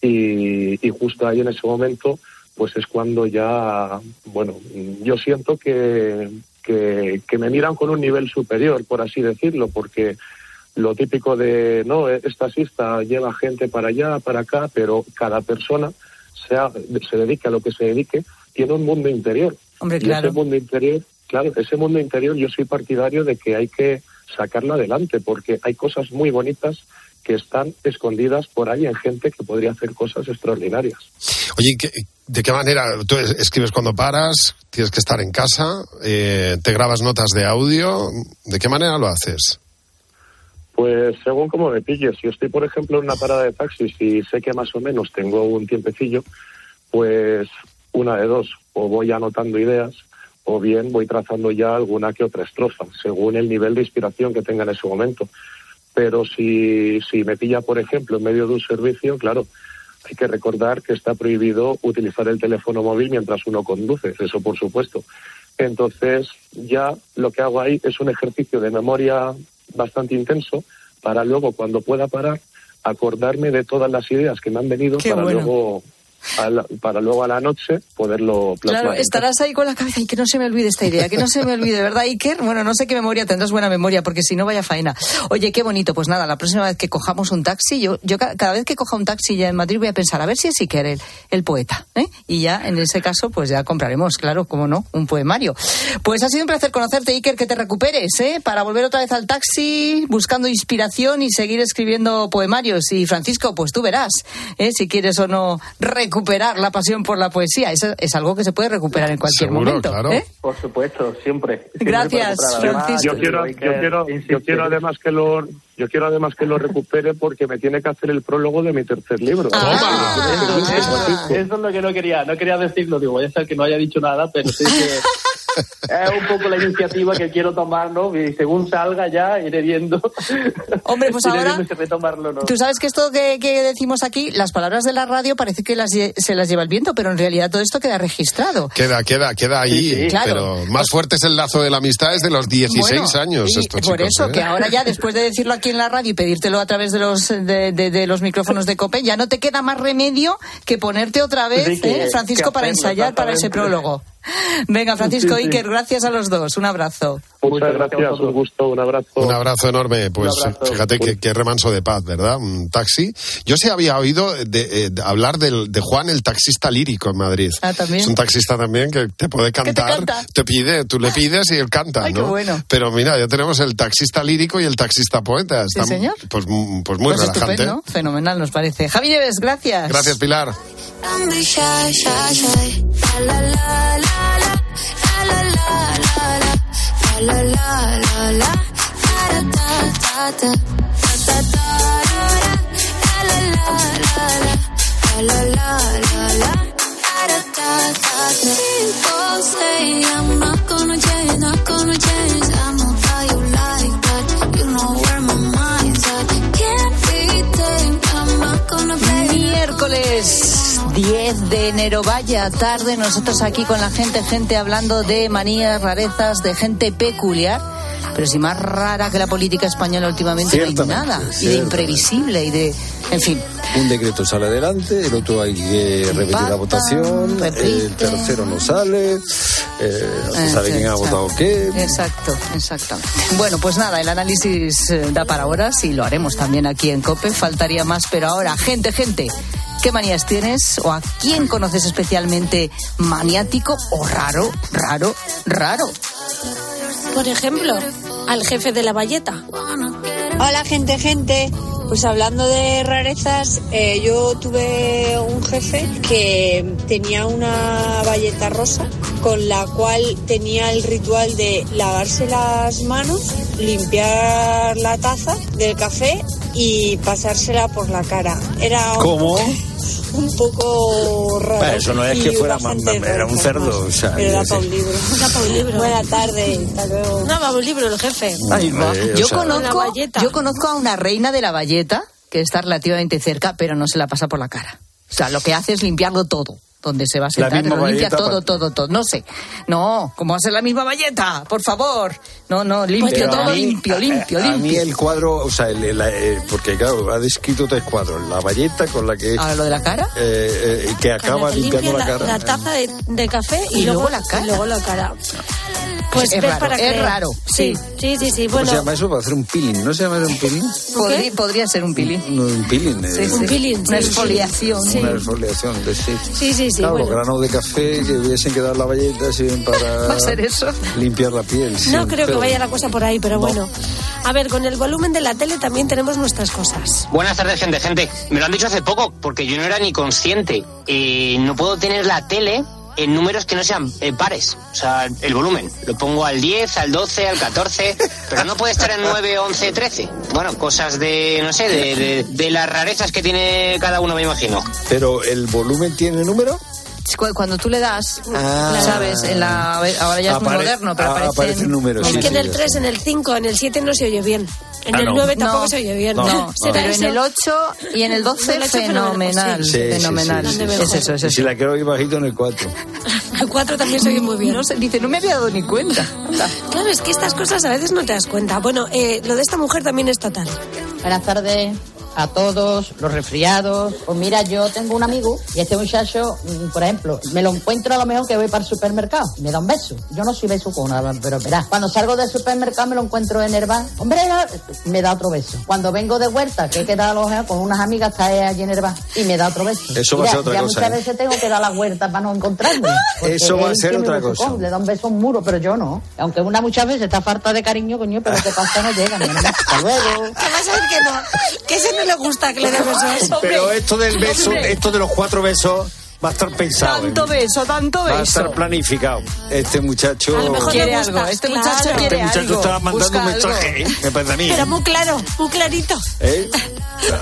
Y, y justo ahí en ese momento, pues es cuando ya, bueno, yo siento que, que, que me miran con un nivel superior, por así decirlo, porque lo típico de, no, es taxista, lleva gente para allá, para acá, pero cada persona, sea, se dedique a lo que se dedique, tiene un mundo interior. Hombre, y claro. ese mundo interior, claro, ese mundo interior yo soy partidario de que hay que sacarlo adelante, porque hay cosas muy bonitas que están escondidas por ahí en gente que podría hacer cosas extraordinarias. Oye, ¿qué- ¿de qué manera? ¿Tú es- escribes cuando paras? ¿Tienes que estar en casa? Eh, ¿Te grabas notas de audio? ¿De qué manera lo haces? Pues según como me pilles, si estoy, por ejemplo, en una parada de taxis y sé que más o menos tengo un tiempecillo, pues una de dos, o voy anotando ideas o bien voy trazando ya alguna que otra estrofa, según el nivel de inspiración que tenga en ese momento. Pero si, si me pilla, por ejemplo, en medio de un servicio, claro, hay que recordar que está prohibido utilizar el teléfono móvil mientras uno conduce, eso por supuesto. Entonces, ya lo que hago ahí es un ejercicio de memoria bastante intenso para luego, cuando pueda parar, acordarme de todas las ideas que me han venido Qué para bueno. luego la, para luego a la noche poderlo plasmar. Claro, estarás ahí con la cabeza y que no se me olvide esta idea, que no se me olvide, ¿verdad, Iker? Bueno, no sé qué memoria tendrás, buena memoria, porque si no, vaya faena. Oye, qué bonito. Pues nada, la próxima vez que cojamos un taxi, yo, yo ca- cada vez que coja un taxi ya en Madrid voy a pensar, a ver si es Iker el, el poeta, ¿eh? Y ya, en ese caso, pues ya compraremos, claro, como no, un poemario. Pues ha sido un placer conocerte, Iker, que te recuperes, ¿eh? Para volver otra vez al taxi, buscando inspiración y seguir escribiendo poemarios. Y Francisco, pues tú verás, ¿eh? Si quieres o no recuperar la pasión por la poesía. Eso es algo que se puede recuperar en cualquier momento. ¿eh? Por supuesto, siempre. Siempre Gracias, recuperar. Además, yo quiero, yo quiero, yo quiero además que lo, yo quiero además que lo recupere porque me tiene que hacer el prólogo de mi tercer libro. Eso, eso- eso es lo que no quería, no quería decirlo, digo, voy a ser que no haya dicho nada, pero sí que [LAUGHS] es un poco la iniciativa que quiero tomar, ¿no? Y según salga ya iré viendo. Hombre, pues [LAUGHS] iré ahora- retomarlo no. Tú sabes que esto que, que decimos aquí, las palabras de la radio parece que las, se las lleva el viento, pero en realidad todo esto queda registrado. Queda, queda, queda ahí. Sí, sí. Claro. Pero más fuerte es el lazo de la amistad es de los 16 Bueno, años. y estos por chicos, eso, ¿eh? que ahora ya, después de decirlo aquí en la radio y pedírtelo a través de los, de, de- de los micrófonos de COPE, ya no te queda más remedio que ponerte otra vez, Sí, que- ¿eh, Francisco, para ensayar para ese prólogo. Venga, Francisco Sí, sí. Iker, gracias a los dos. Un abrazo. Muchas gracias, un gusto, un abrazo. Un abrazo enorme. Pues abrazo. fíjate que, que remanso de paz, ¿verdad? Un taxi. Yo sí había oído de, eh, de hablar del, de Juan, el taxista lírico en Madrid. Ah, también. Es un taxista también que te puede te cantar, canta? te pide, tú le pides y él canta, Ay, qué ¿no? bueno. Pero mira, ya tenemos el taxista lírico y el taxista poeta. Sí, señor. Pues, pues muy Pues relajante. estupendo, fenomenal nos parece. Javi gracias. Gracias, Pilar. La la la la la. La la la la la. La la la la la. La la da da da. People say I'm not gonna change, not gonna change. I'm not how you like that. You know where my mind's at. Can't be tamed. I'm not gonna play. Miércoles 10 de enero, vaya tarde, nosotros aquí con la gente, gente hablando de manías, rarezas, de gente peculiar. Pero si más rara que la política española últimamente no hay nada. Y de imprevisible y de... En fin, Un decreto sale adelante, el otro hay que repetir la votación, repite. el tercero no sale, eh, no se sabe quién ha votado qué. Exacto, exactamente. Bueno, pues nada, el análisis eh, da para horas y lo haremos también aquí en COPE. Faltaría más, pero ahora, gente, gente, ¿qué manías tienes? ¿O a quién conoces especialmente maniático o raro, raro, raro? Por ejemplo, al jefe de la valleta. Hola, gente, gente. Pues hablando de rarezas, eh, yo tuve un jefe que tenía una valleta rosa con la cual tenía el ritual de lavarse las manos, limpiar la taza del café y pasársela por la cara. Era un- ¿Cómo? [LAUGHS] un poco raro. Bueno, eso no es que fuera mamá, era un cerdo. O sea, para un libro. [LAUGHS] Pa' un libro. Buena tarde, hasta luego. No, va un libro el jefe. Ay, va. O Yo conozco, yo conozco a una reina de la valleta que está relativamente cerca, pero no se la pasa por la cara. O sea, lo que hace es limpiarlo todo. Donde se va a La sentar, lo limpia todo, pa- todo, todo. No sé. No, ¿cómo va a ser la misma valleta? Por favor. No, no, limpio, Pero a todo mí- limpio, a- limpio, a, mí limpio. el cuadro, o sea, el- el- eh, porque claro, ha descrito tres cuadros. La valleta con la que... Ahora lo de la cara. eh, eh, que acaba Te limpiando limpia la, cara. La taza de, de café y, Y luego la cara. y luego la cara. Pues Es ves raro, para es raro, Sí, sí, sí, sí. ¿Cómo Bueno, se llama eso? Para hacer un peeling. ¿No se llama eso un peeling? Podría, podría ser un pilín. No, un peeling. eh, Sí, sí. Un peeling, Una exfoliación. Sí. Una exfoliación. de- sí. sí, sí, sí. Claro, bueno. los granos de café que hubiesen quedado en la valleta sirven para [LAUGHS] ¿Va a ser eso? limpiar la piel. sí, No creo que pero- vaya la cosa por ahí, pero No. bueno. A ver, con el volumen de la tele también tenemos nuestras cosas. Buenas tardes, gente, gente. Me lo han dicho hace poco, porque yo no era ni consciente. Eh, no puedo tener la tele en números que no sean eh, pares. O sea, el volumen. Lo pongo al 10, al 12, al 14, pero no puede estar en 9, 11, 13. Bueno, cosas de, no sé, de, de- de las rarezas que tiene cada uno, me imagino. Pero el volumen tiene número. Cu- Cuando tú le das, Ah. ¿sabes? En la, ahora ya es muy moderno, pero aparecen... aparecen números. es sí, que en sí, el ya 3, está. en el 5, en el 7 no se oye bien. En Ah, el no. 9 tampoco No. se oye bien. No, No, ¿Será pero en el 8 y en el 12 En el 8 fenomenal, Sí, sí, fenomenal. sí, sí, Es sí. eso, es Y eso. si la quiero oír bajito en el 4. [LAUGHS] El 4 también se oye muy bien. No sé, dice, no me había dado ni cuenta. Claro, es que estas cosas a veces no te das cuenta. Bueno, eh, lo de esta mujer también es total. Buenas tardes a todos, los resfriados. Pues mira, yo tengo un amigo y este muchacho, mm, por ejemplo, me lo encuentro a lo mejor que voy para el supermercado y me da un beso. Yo no soy beso con nada, pero verás, cuando salgo del supermercado me lo encuentro en el bar. Hombre, me da otro beso. Cuando vengo de vuelta, que he quedado a lo mejor con unas amigas, está allí en el bar y me da otro beso. Eso va a ser otra ya cosa, muchas ¿eh? veces tengo que dar la vuelta para no encontrarme. [LAUGHS] Eso va a ser otra cosa. Le da un beso a un muro, pero yo no. Aunque una muchas veces está falta de cariño, coño, pero que pasa no llega. [LAUGHS] Hasta luego. Que vas a ver que no. Que ese no le gusta que le dé besos. Pero esto del beso, esto de los cuatro besos, va a estar pensado. ¿eh? Tanto beso, tanto Va a beso. estar planificado. Este muchacho. A lo mejor Quiere algo, este claro. muchacho Este quiere muchacho algo. está mandando Busca un mensaje, ¿eh? me parece a mí. Pero muy claro, muy clarito. ¿Eh?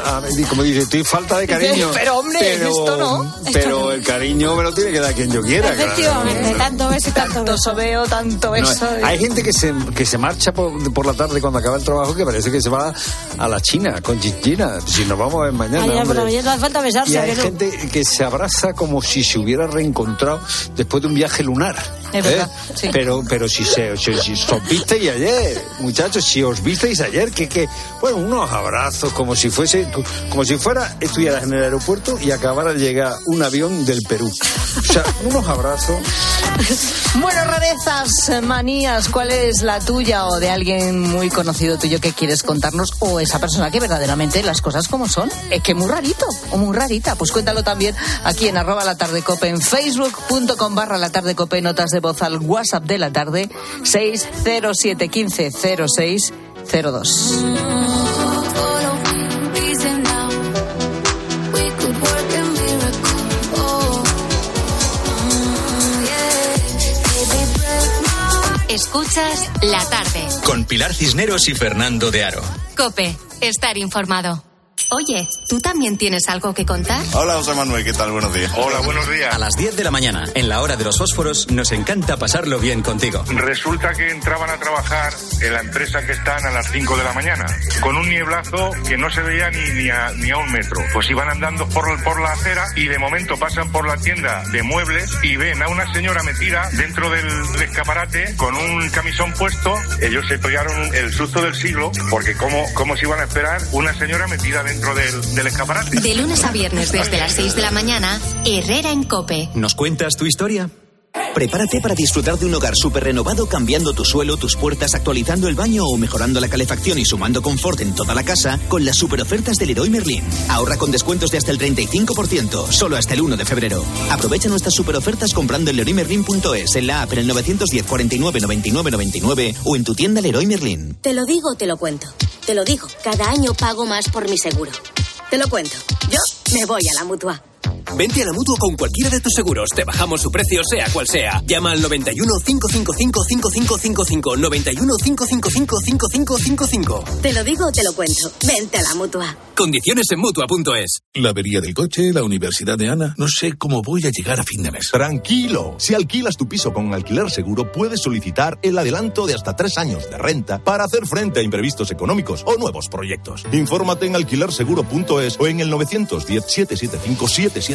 A ver, Como dice, estoy falta de [LAUGHS] cariño. Pero, hombre, esto no. Pero el cariño me lo tiene que dar quien yo quiera. claro. Efectivamente, tanto beso y tanto Tanto beso. sobeo, tanto No, beso. hay gente que se, que se marcha por, por la tarde cuando acaba el trabajo que parece que se va a la China con China. Si nos vamos a ver mañana. Por hombre. la mañana no hace falta besarse, Y ¿a hay gente que se abraza como si se hubiera reencontrado después de un viaje lunar. ¿Eh? Es verdad, sí. Pero, pero si, se, si, si os visteis ayer, muchachos, si os visteis ayer, que, que bueno, unos abrazos como si fuese, como si fuera, estuvieras en el aeropuerto y acabara de llegar un avión del Perú. O sea, [LAUGHS] unos abrazos. Bueno, rarezas, manías, ¿cuál es la tuya o de alguien muy conocido tuyo que quieres contarnos? O esa persona que verdaderamente las cosas como son. Es que muy rarito o muy rarita. Pues cuéntalo también aquí en arroba la tarde cope, en facebook.com barra la tarde cope, notas de voz al WhatsApp de la tarde 60715 0602. Escuchas la tarde. Con Pilar Cisneros y Fernando de Aro. Cope, estar informado. Oye, ¿tú también tienes algo que contar? Hola, José Manuel, ¿qué tal? Buenos días. Hola, buenos días. A las 10 de la mañana, en la hora de los fósforos, nos encanta pasarlo bien contigo. Resulta que entraban a trabajar en la empresa que están a las 5 de la mañana, con un nieblazo que no se veía ni, ni, a, ni a un metro. Pues iban andando por, por la acera y de momento pasan por la tienda de muebles y ven a una señora metida dentro del, del escaparate con un camisón puesto. Ellos se pegaron el susto del siglo porque cómo, cómo se iban a esperar una señora metida dentro del, del escaparate. De lunes a viernes desde las 6 de la mañana, Herrera en Cope. ¿Nos cuentas tu historia? Prepárate para disfrutar de un hogar súper renovado cambiando tu suelo, tus puertas, actualizando el baño o mejorando la calefacción y sumando confort en toda la casa con las super ofertas del Leroy Merlin. Ahorra con descuentos de hasta el 35%, solo hasta el 1 de febrero. Aprovecha nuestras super ofertas comprando en leroymerlin.es, en la app en el 910 49 99 99 o en tu tienda Leroy Merlin. Te lo digo, te lo cuento. Te lo digo, cada año pago más por mi seguro. Te lo cuento. Yo me voy a la mutua. Vente a la mutua con cualquiera de tus seguros. Te bajamos su precio, sea cual sea. Llama al 91 555 5555. 91 555 5555. Te lo digo o te lo cuento. Vente a la mutua. Condiciones en mutua.es. La avería del coche, la universidad de Ana. No sé cómo voy a llegar a fin de mes. Tranquilo. Si alquilas tu piso con alquiler seguro, puedes solicitar el adelanto de hasta tres años de renta para hacer frente a imprevistos económicos o nuevos proyectos. Infórmate en alquilerseguro.es o en el 910 775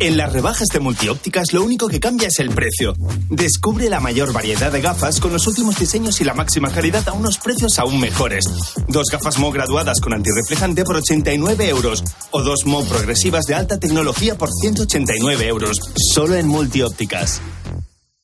En las rebajas de multiópticas lo único que cambia es el precio. Descubre la mayor variedad de gafas con los últimos diseños y la máxima calidad a unos precios aún mejores. Dos gafas Mo graduadas con antirreflejante por 89 euros o dos Mo progresivas de alta tecnología por 189 euros. Solo en multiópticas.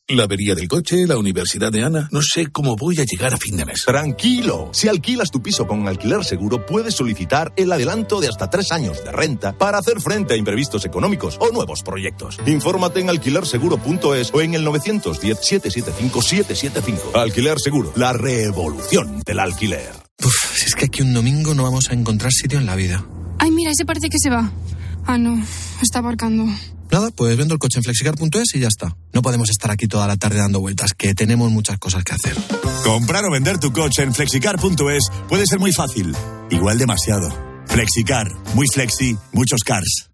La avería del coche, la universidad de Ana. No sé cómo voy a llegar a fin de mes. Tranquilo. Si alquilas tu piso con alquiler seguro, puedes solicitar el adelanto de hasta tres años de renta para hacer frente a imprevistos económicos o nuevos proyectos. Infórmate en alquilerseguro.es o en el 910 775 775. Alquiler Seguro, la revolución del alquiler. Uf, si es que aquí un domingo no vamos a encontrar sitio en la vida. Ay, mira, ese parece que se va. Ah, no, está aparcando. Nada, pues vendo el coche en flexicar.es y ya está. No podemos estar aquí toda la tarde dando vueltas, que tenemos muchas cosas que hacer. Comprar o vender tu coche en flexicar.es puede ser muy fácil, igual demasiado. Flexicar, muy flexi, muchos cars.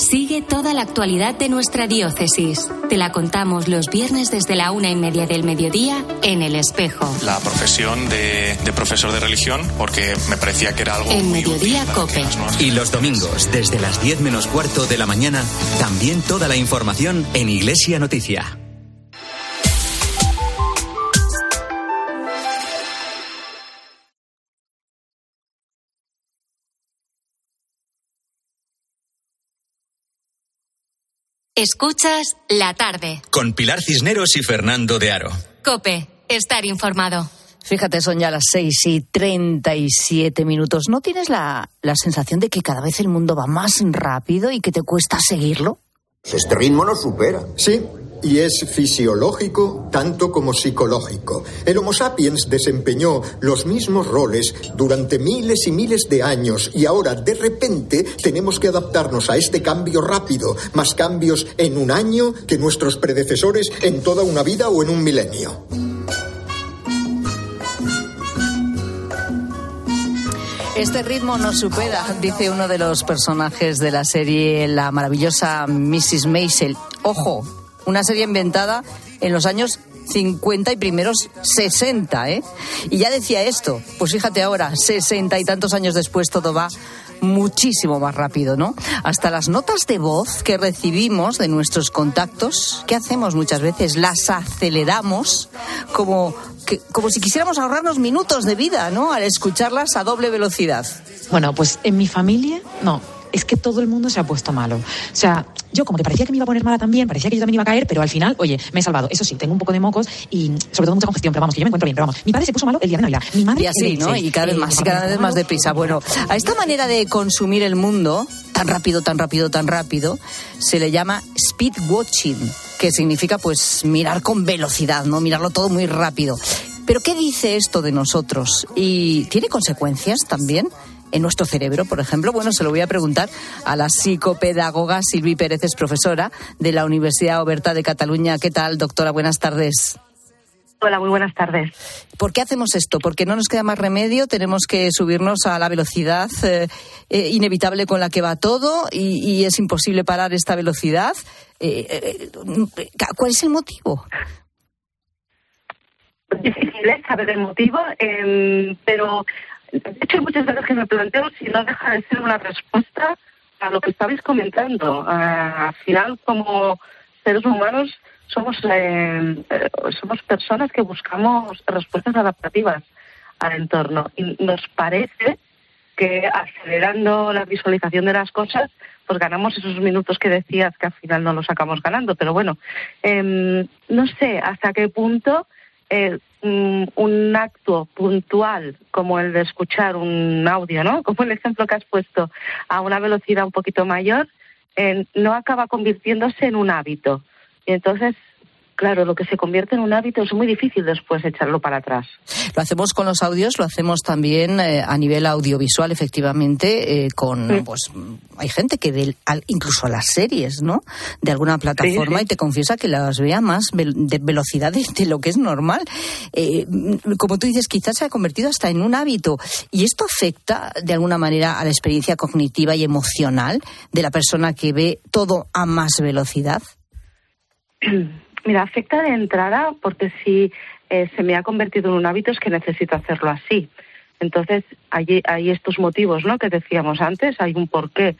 Sigue toda la actualidad de nuestra diócesis. Te la contamos los viernes desde la una y media del mediodía en El Espejo. La profesión de, de profesor de religión, porque me parecía que era algo En muy Mediodía útil. Cope. Y los domingos, desde las 10 menos cuarto de la mañana, también toda la información en Iglesia Noticia. Escuchas la tarde. Con Pilar Cisneros y Fernando de Aro. Cope, estar informado. Fíjate, son ya las 6 y 37 minutos. ¿No tienes la, la sensación de que cada vez el mundo va más rápido y que te cuesta seguirlo? Este ritmo nos supera. Sí, y es fisiológico tanto como psicológico. El Homo sapiens desempeñó los mismos roles durante miles y miles de años y ahora de repente tenemos que adaptarnos a este cambio rápido, más cambios en un año que nuestros predecesores en toda una vida o en un milenio. Este ritmo nos supera, dice uno de los personajes de la serie La maravillosa Mrs. Maisel. Ojo, una serie inventada en los años 50 y primeros 60, ¿eh? Y ya decía esto, pues fíjate ahora, 60 y tantos años después todo va muchísimo más rápido, ¿no? Hasta las notas de voz que recibimos de nuestros contactos, ¿qué hacemos muchas veces? Las aceleramos como, como si quisiéramos ahorrarnos minutos de vida, ¿no? Al escucharlas a doble velocidad. Bueno, pues en mi familia, no. Es que todo el mundo se ha puesto malo. O sea, yo como que parecía que me iba a poner mala también, parecía que yo también iba a caer, pero al final, oye, me he salvado. Eso sí, tengo un poco de mocos y sobre todo mucha congestión, pero vamos, que yo me encuentro bien, pero vamos. Mi padre se puso malo el día de Navidad. Mi madre Y así, ¿no? 26. Y cada vez Eh, más, y cada vez más deprisa. Bueno, a esta manera de consumir el mundo, tan rápido, tan rápido, tan rápido, se le llama speed watching, que significa pues mirar con velocidad, ¿no? Mirarlo todo muy rápido. Pero ¿qué dice esto de nosotros? ¿Y tiene consecuencias también? En nuestro cerebro, por ejemplo, bueno, se lo voy a preguntar a la psicopedagoga Silvi Pérez, es profesora de la Universidad Oberta de Cataluña. ¿Qué tal, doctora? Buenas tardes. Hola, muy buenas tardes. ¿Por qué hacemos esto? Porque no nos queda más remedio, tenemos que subirnos a la velocidad eh, eh, inevitable con la que va todo y, es imposible parar esta velocidad. Eh, ¿Cuál es el motivo? Es difícil saber el motivo, em, pero de hecho muchas veces que me planteo si no deja de ser una respuesta a lo que estabais comentando. al final, como seres humanos, somos, eh, somos personas que buscamos respuestas adaptativas al entorno y nos parece que acelerando la visualización de las cosas, pues ganamos esos minutos que decías que al final no los sacamos ganando. Pero bueno, em, no sé hasta qué punto eh, un acto puntual como el de escuchar un audio, ¿no? Como el ejemplo que has puesto, a una velocidad un poquito mayor, no acaba convirtiéndose en un hábito. Y entonces claro, lo que se convierte en un hábito es muy difícil después echarlo para atrás. Lo hacemos con los audios, lo hacemos también eh, a nivel audiovisual, efectivamente, eh, con, pues, hay gente que de, incluso a las series, ¿no? De alguna plataforma y te confiesa que las vea más de velocidad de, lo que es normal. Eh, como tú dices, quizás se ha convertido hasta en un hábito. ¿Y esto afecta de alguna manera a la experiencia cognitiva y emocional de la persona que ve todo a más velocidad? [CLEARS THROAT] Mira, afecta de entrada porque si eh, se me ha convertido en un hábito es que necesito hacerlo así. Entonces, hay, hay estos motivos ¿no? que decíamos antes, hay un porqué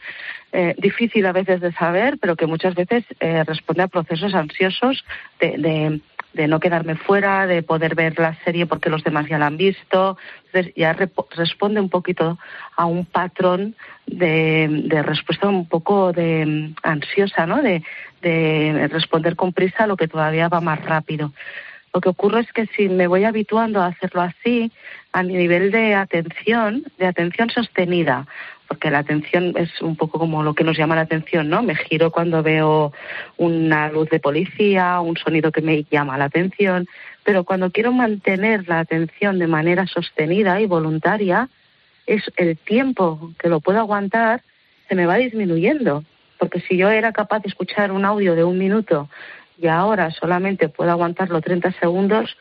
eh, difícil a veces de saber, pero que muchas veces eh, responde a procesos ansiosos de, de, no quedarme fuera, de poder ver la serie porque los demás ya la han visto. Entonces, ya responde un poquito a un patrón de, de respuesta un poco de mm, ansiosa, ¿no? De, de responder con prisa a lo que todavía va más rápido. Lo que ocurre es que si me voy habituando a hacerlo así, a nivel de atención, de atención sostenida, porque la atención es un poco como lo que nos llama la atención, ¿no? Me giro cuando veo una luz de policía, un sonido que me llama la atención, pero cuando quiero mantener la atención de manera sostenida y voluntaria, es el tiempo que lo puedo aguantar se me va disminuyendo porque si yo era capaz de escuchar un audio de un minuto y ahora solamente puedo aguantarlo 30 segundos,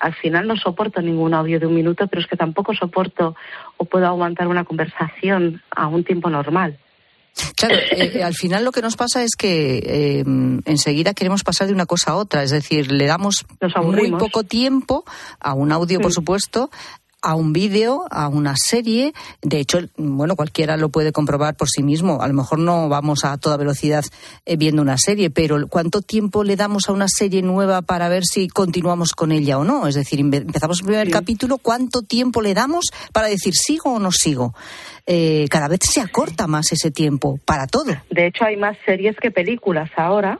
al final no soporto ningún audio de un minuto, pero es que tampoco soporto o puedo aguantar una conversación a un tiempo normal. Claro, eh, eh, al final lo que nos pasa es que eh, enseguida queremos pasar de una cosa a otra, es decir, le damos muy poco tiempo a un audio, por supuesto, a un vídeo, a una serie. De hecho, bueno, cualquiera lo puede comprobar por sí mismo. A lo mejor no vamos a toda velocidad eh, viendo una serie, pero ¿cuánto tiempo le damos a una serie nueva para ver si continuamos con ella o no? Es decir, empezamos el primer capítulo, ¿cuánto tiempo le damos para decir sigo o no sigo? Eh, cada vez se acorta más ese tiempo para todo. De hecho, hay más series que películas ahora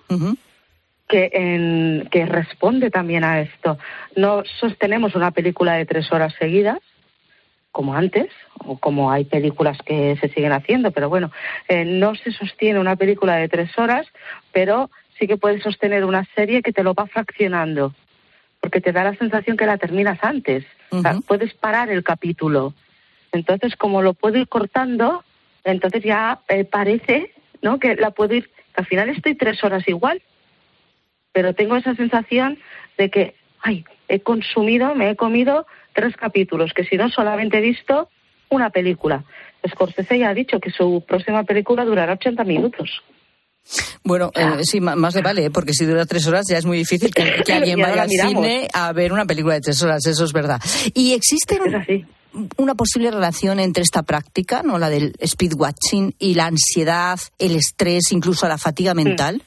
que, que responde también a esto. No sostenemos una película de tres horas seguidas, como antes, o como hay películas que se siguen haciendo, pero bueno, eh, no se sostiene una película de tres horas, pero sí que puedes sostener una serie que te lo va fraccionando, porque te da la sensación que la terminas antes. puedes parar el capítulo. Entonces, como lo puedo ir cortando, entonces ya eh, parece ¿no? que la puedo ir, al final estoy tres horas igual, pero tengo esa sensación de que, ay, he consumido, me he comido tres capítulos, que si no solamente he visto una película. Scorsese ya ha dicho que su próxima película durará 80 minutos. Bueno, eh, sí, más de vale, porque si dura tres horas ya es muy difícil que, [LAUGHS] alguien vaya al cine a ver una película de tres horas, eso es verdad. ¿Y existe una posible relación entre esta práctica, no la del speed watching, y la ansiedad, el estrés, incluso la fatiga mental?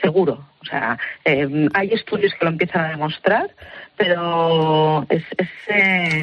Seguro. O sea, eh, hay estudios que lo empiezan a demostrar, pero es, es, eh,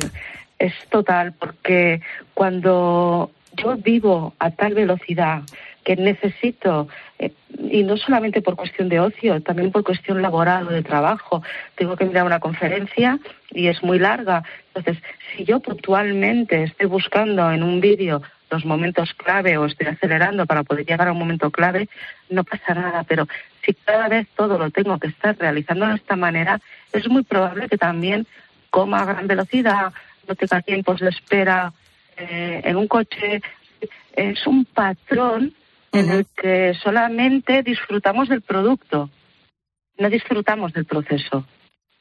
es total porque cuando yo vivo a tal velocidad que necesito, eh, y no solamente por cuestión de ocio, también por cuestión laboral o de trabajo, tengo que mirar una conferencia y es muy larga. Entonces, si yo puntualmente estoy buscando en un vídeo los momentos clave o estoy acelerando para poder llegar a un momento clave, no pasa nada. Pero si cada vez todo lo tengo que estar realizando de esta manera, es muy probable que también coma a gran velocidad, no tenga tiempos de espera eh, en un coche. Es un patrón en el que solamente disfrutamos del producto. no disfrutamos del proceso.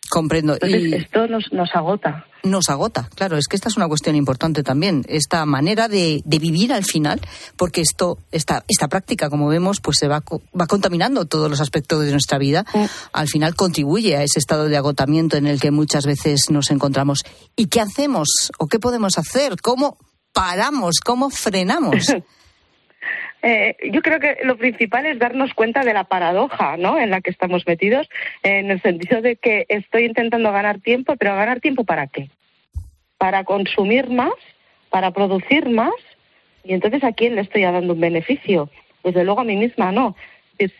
Comprendo. y esto nos, nos agota. Nos agota, claro. Es que esta es una cuestión importante también. Esta manera de, vivir al final, porque esto, esta, esta práctica, como vemos, pues se va, va contaminando todos los aspectos de nuestra vida. Al final contribuye a ese estado de agotamiento en el que muchas veces nos encontramos. ¿Y qué hacemos? ¿O qué podemos hacer? ¿Cómo paramos? ¿Cómo frenamos? [LAUGHS] Eh, yo creo que lo principal es darnos cuenta de la paradoja ¿no? en la que estamos metidos, en el sentido de que estoy intentando ganar tiempo, pero ¿ganar tiempo para qué? Para consumir más, para producir más, y entonces ¿a quién le estoy dando un beneficio? Desde luego a mí misma no.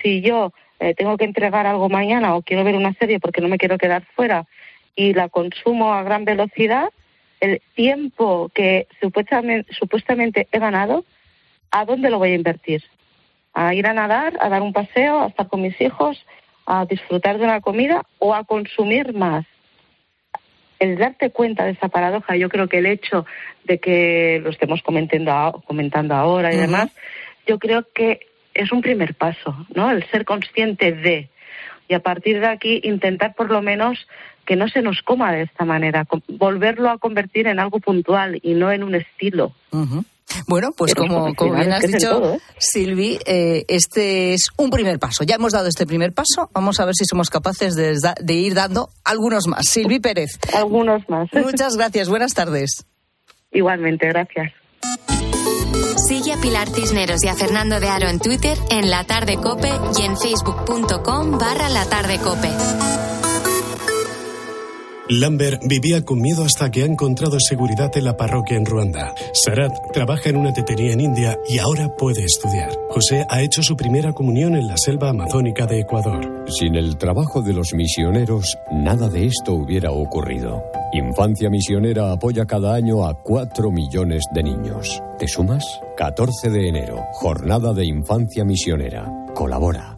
Si yo eh, tengo que entregar algo mañana o quiero ver una serie porque no me quiero quedar fuera y la consumo a gran velocidad, el tiempo que supuestamente, supuestamente he ganado ¿a dónde lo voy a invertir? ¿A ir a nadar, a dar un paseo, a estar con mis hijos, a disfrutar de una comida o a consumir más? El darte cuenta de esa paradoja, yo creo que el hecho de que lo estemos comentando, comentando ahora y demás, yo creo que es un primer paso, ¿no? El ser consciente de. Y a partir de aquí intentar por lo menos que no se nos coma de esta manera, volverlo a convertir en algo puntual y no en un estilo. Bueno, pues como, como bien has dicho, ¿eh? Silvi, eh, este es un primer paso. Ya hemos dado este primer paso. Vamos a ver si somos capaces de, de ir dando algunos más. Silvi Pérez. Algunos más. Muchas gracias. Buenas tardes. Igualmente, gracias. Sigue a Pilar Cisneros y a Fernando de Aro en Twitter, en La Tarde Cope y en facebook.com barra La Tarde Cope. Lambert vivía con miedo hasta que ha encontrado seguridad en la parroquia en Ruanda. Sarat trabaja en una tetería en India y ahora puede estudiar. José ha hecho su primera comunión en la selva amazónica de Ecuador. Sin el trabajo de los misioneros, nada de esto hubiera ocurrido. Infancia Misionera apoya cada año a 4 millones de niños. ¿Te sumas? 14 de enero, Jornada de Infancia Misionera. Colabora.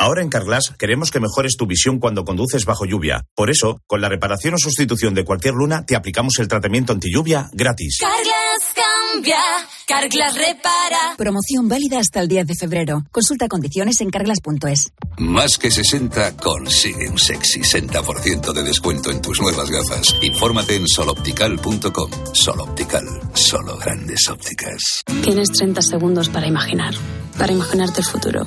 Ahora en Carglass queremos que mejores tu visión cuando conduces bajo lluvia. Por eso, con la reparación o sustitución de cualquier luna, te aplicamos el tratamiento anti lluvia gratis. Carglass cambia, Carglass repara. Promoción válida hasta el 10 de febrero. Consulta condiciones en carglass.es. Más que 60 consigue un sexy 60% de descuento en tus nuevas gafas. Infórmate en soloptical.com. Soloptical, solo grandes ópticas. Tienes 30 segundos para imaginar, para imaginarte el futuro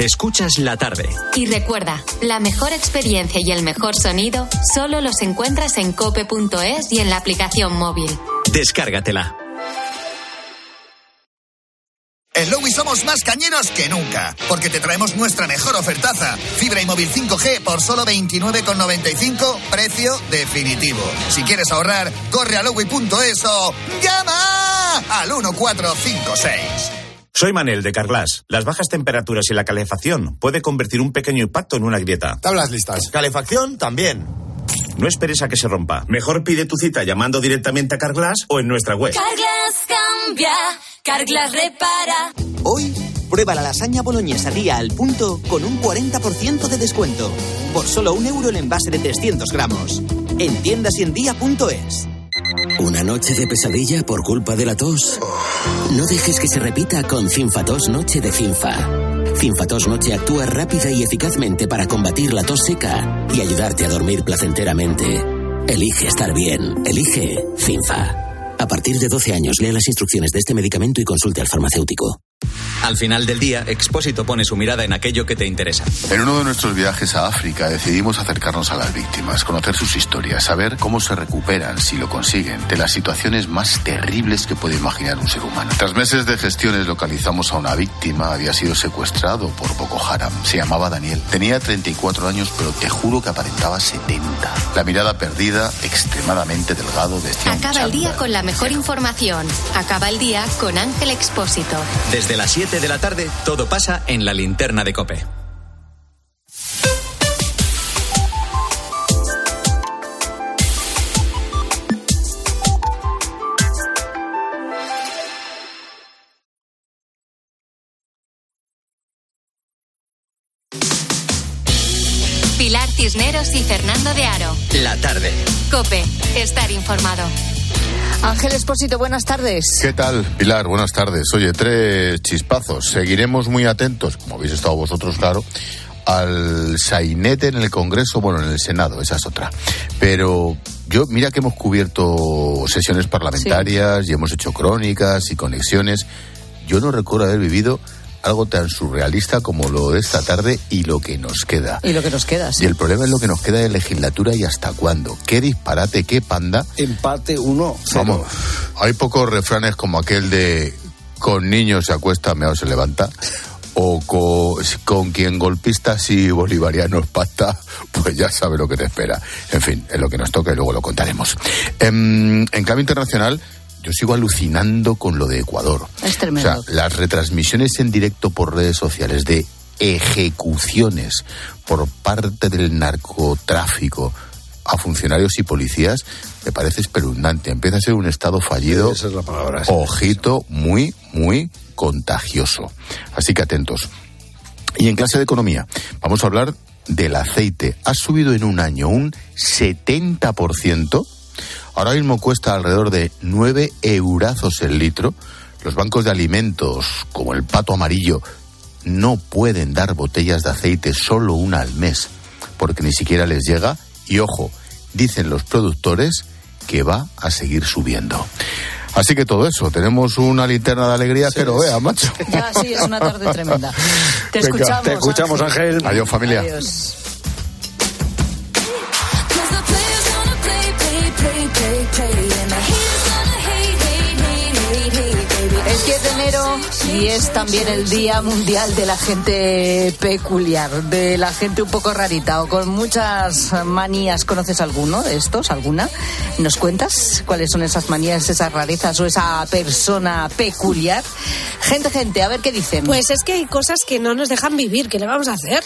Escuchas la tarde. Y recuerda, la mejor experiencia y el mejor sonido solo los encuentras en cope.es y en la aplicación móvil. Descárgatela. En Lowy somos más cañeros que nunca, porque te traemos nuestra mejor ofertaza. Fibra y móvil 5G por solo 29,95, precio definitivo. Si quieres ahorrar, corre a lowy.es o llama al 1456. Soy Manel de Carglass. Las bajas temperaturas y la calefacción puede convertir un pequeño impacto en una grieta. Tablas listas. Calefacción también. No esperes a que se rompa. Mejor pide tu cita llamando directamente a Carglass o en nuestra web. Carglass cambia, Carglass repara. Hoy prueba la lasaña boloñesa día al punto con un 40% de descuento. Por solo un euro el envase de 300 gramos. En tiendas y en día.es. ¿Una noche de pesadilla por culpa de la tos? No dejes que se repita con Cinfatos Noche de Cinfa. Cinfatos Noche actúa rápida y eficazmente para combatir la tos seca y ayudarte a dormir placenteramente. Elige estar bien. Elige Cinfa. A partir de 12 años, lea las instrucciones de este medicamento y consulte al farmacéutico. Al final del día, Expósito pone su mirada en aquello que te interesa. En uno de nuestros viajes a África decidimos acercarnos a las víctimas, conocer sus historias, saber cómo se recuperan, si lo consiguen, de las situaciones más terribles que puede imaginar un ser humano. Tras meses de gestiones localizamos a una víctima, había sido secuestrado por Boko Haram. Se llamaba Daniel. Tenía 34 años, pero te juro que aparentaba 70. La mirada perdida, extremadamente delgado, vestía un Acaba el día con la mejor información. Acaba el día con Ángel Expósito. Desde las 7 de la tarde, todo pasa en la linterna de Cope. Pilar Cisneros y Fernando de Aro. La tarde. Cope, estar informado. Ángel Expósito, buenas tardes. ¿Qué tal, Pilar? Buenas tardes. Oye, tres chispazos. Seguiremos muy atentos, como habéis estado vosotros, claro, al sainete en el Congreso, bueno, en el Senado, esa es otra. Pero yo, mira que hemos cubierto sesiones parlamentarias y hemos hecho crónicas y conexiones. Yo no recuerdo haber vivido algo tan surrealista como lo de esta tarde y lo que nos queda. Y lo que nos queda, sí. Y el problema es lo que nos queda de legislatura y hasta cuándo. ¿Qué disparate, qué panda? Empate uno, cero. Vamos, hay pocos refranes como aquel de con niños se acuesta, meado se levanta. O co- con, quien golpistas y bolivarianos pacta, [LAUGHS] pues ya sabe lo que te espera. En fin, es lo que nos toca y luego lo contaremos. En, en cambio internacional, yo sigo alucinando con lo de Ecuador. Es O tremendo. sea, las retransmisiones en directo por redes sociales de ejecuciones por parte del narcotráfico a funcionarios y policías me parece espeluznante. Empieza a ser un estado fallido. Esa es la palabra. sí. Ojito, muy, muy contagioso. Así que atentos. Y en clase de economía, vamos a hablar del aceite. Ha subido en un año un 70%. Ahora mismo cuesta alrededor de 9 eurazos el litro. Los bancos de alimentos, como el pato amarillo, no pueden dar botellas de aceite solo una al mes, porque ni siquiera les llega. Y ojo, dicen los productores que va a seguir subiendo. Así que todo eso, tenemos una linterna de alegría que no vea, macho. Ya, sí, es una tarde tremenda. Te Venga, escuchamos. te escuchamos, Ángel. Adiós, familia. Adiós. Es 10 de enero y es también el Día Mundial de la Gente Peculiar, de la gente un poco rarita o con muchas manías. ¿Conoces alguno de estos? ¿Alguna? ¿Nos cuentas cuáles son esas manías, esas rarezas o esa persona peculiar? Gente, gente, a ver qué dicen. Pues es que hay cosas que no nos dejan vivir. ¿Qué le vamos a hacer?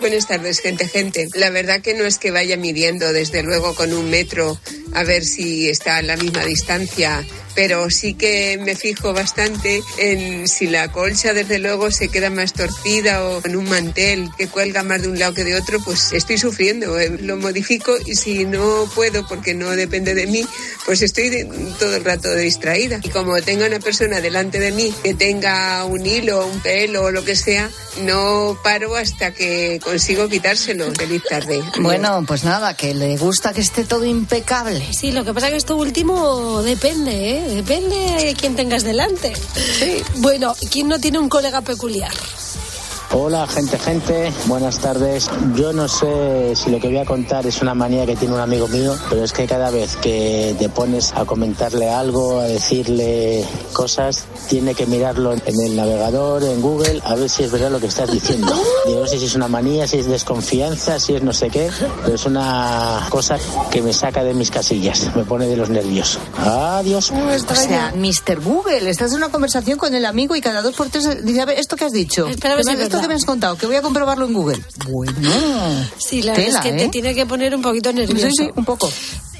Buenas tardes, gente, gente. La verdad que no es que vaya midiendo desde luego con un metro a ver si está a la misma distancia, pero sí que me fijo bastante en si la colcha desde luego se queda más torcida o en un mantel que cuelga más de un lado que de otro, pues estoy sufriendo. eh, Lo modifico y si no puedo porque no depende de mí, pues estoy de- todo el rato distraída. Y como tenga una persona delante de mí que tenga un hilo, un pelo o lo que sea, no paro hasta que consigo quitárselo. Feliz tarde. Bueno, pues nada, que le gusta que esté todo impecable. Sí, lo que pasa es que esto último depende, ¿eh? Depende de quién tengas delante. Bueno, ¿quién no tiene un colega peculiar? Hola, gente, gente. Buenas tardes. Yo no sé si lo que voy a contar es una manía que tiene un amigo mío, pero es que cada vez que te pones a comentarle algo, a decirle cosas, tiene que mirarlo en el navegador, en Google, a ver si es verdad lo que estás diciendo. [LAUGHS] Yo no sé si es una manía, si es desconfianza, si es no sé qué, pero es una cosa que me saca de mis casillas, me pone de los nervios. Adiós. O sea, Mr. Google, estás en una conversación con el amigo y cada dos por tres dice, a ver, ¿esto que has dicho? Espera a ver esto. Que me has contado, que voy a comprobarlo en Google. Bueno. Sí, la verdad Tela, es que ¿eh? te tiene que poner un poquito nervioso. Sí, sí, un poco.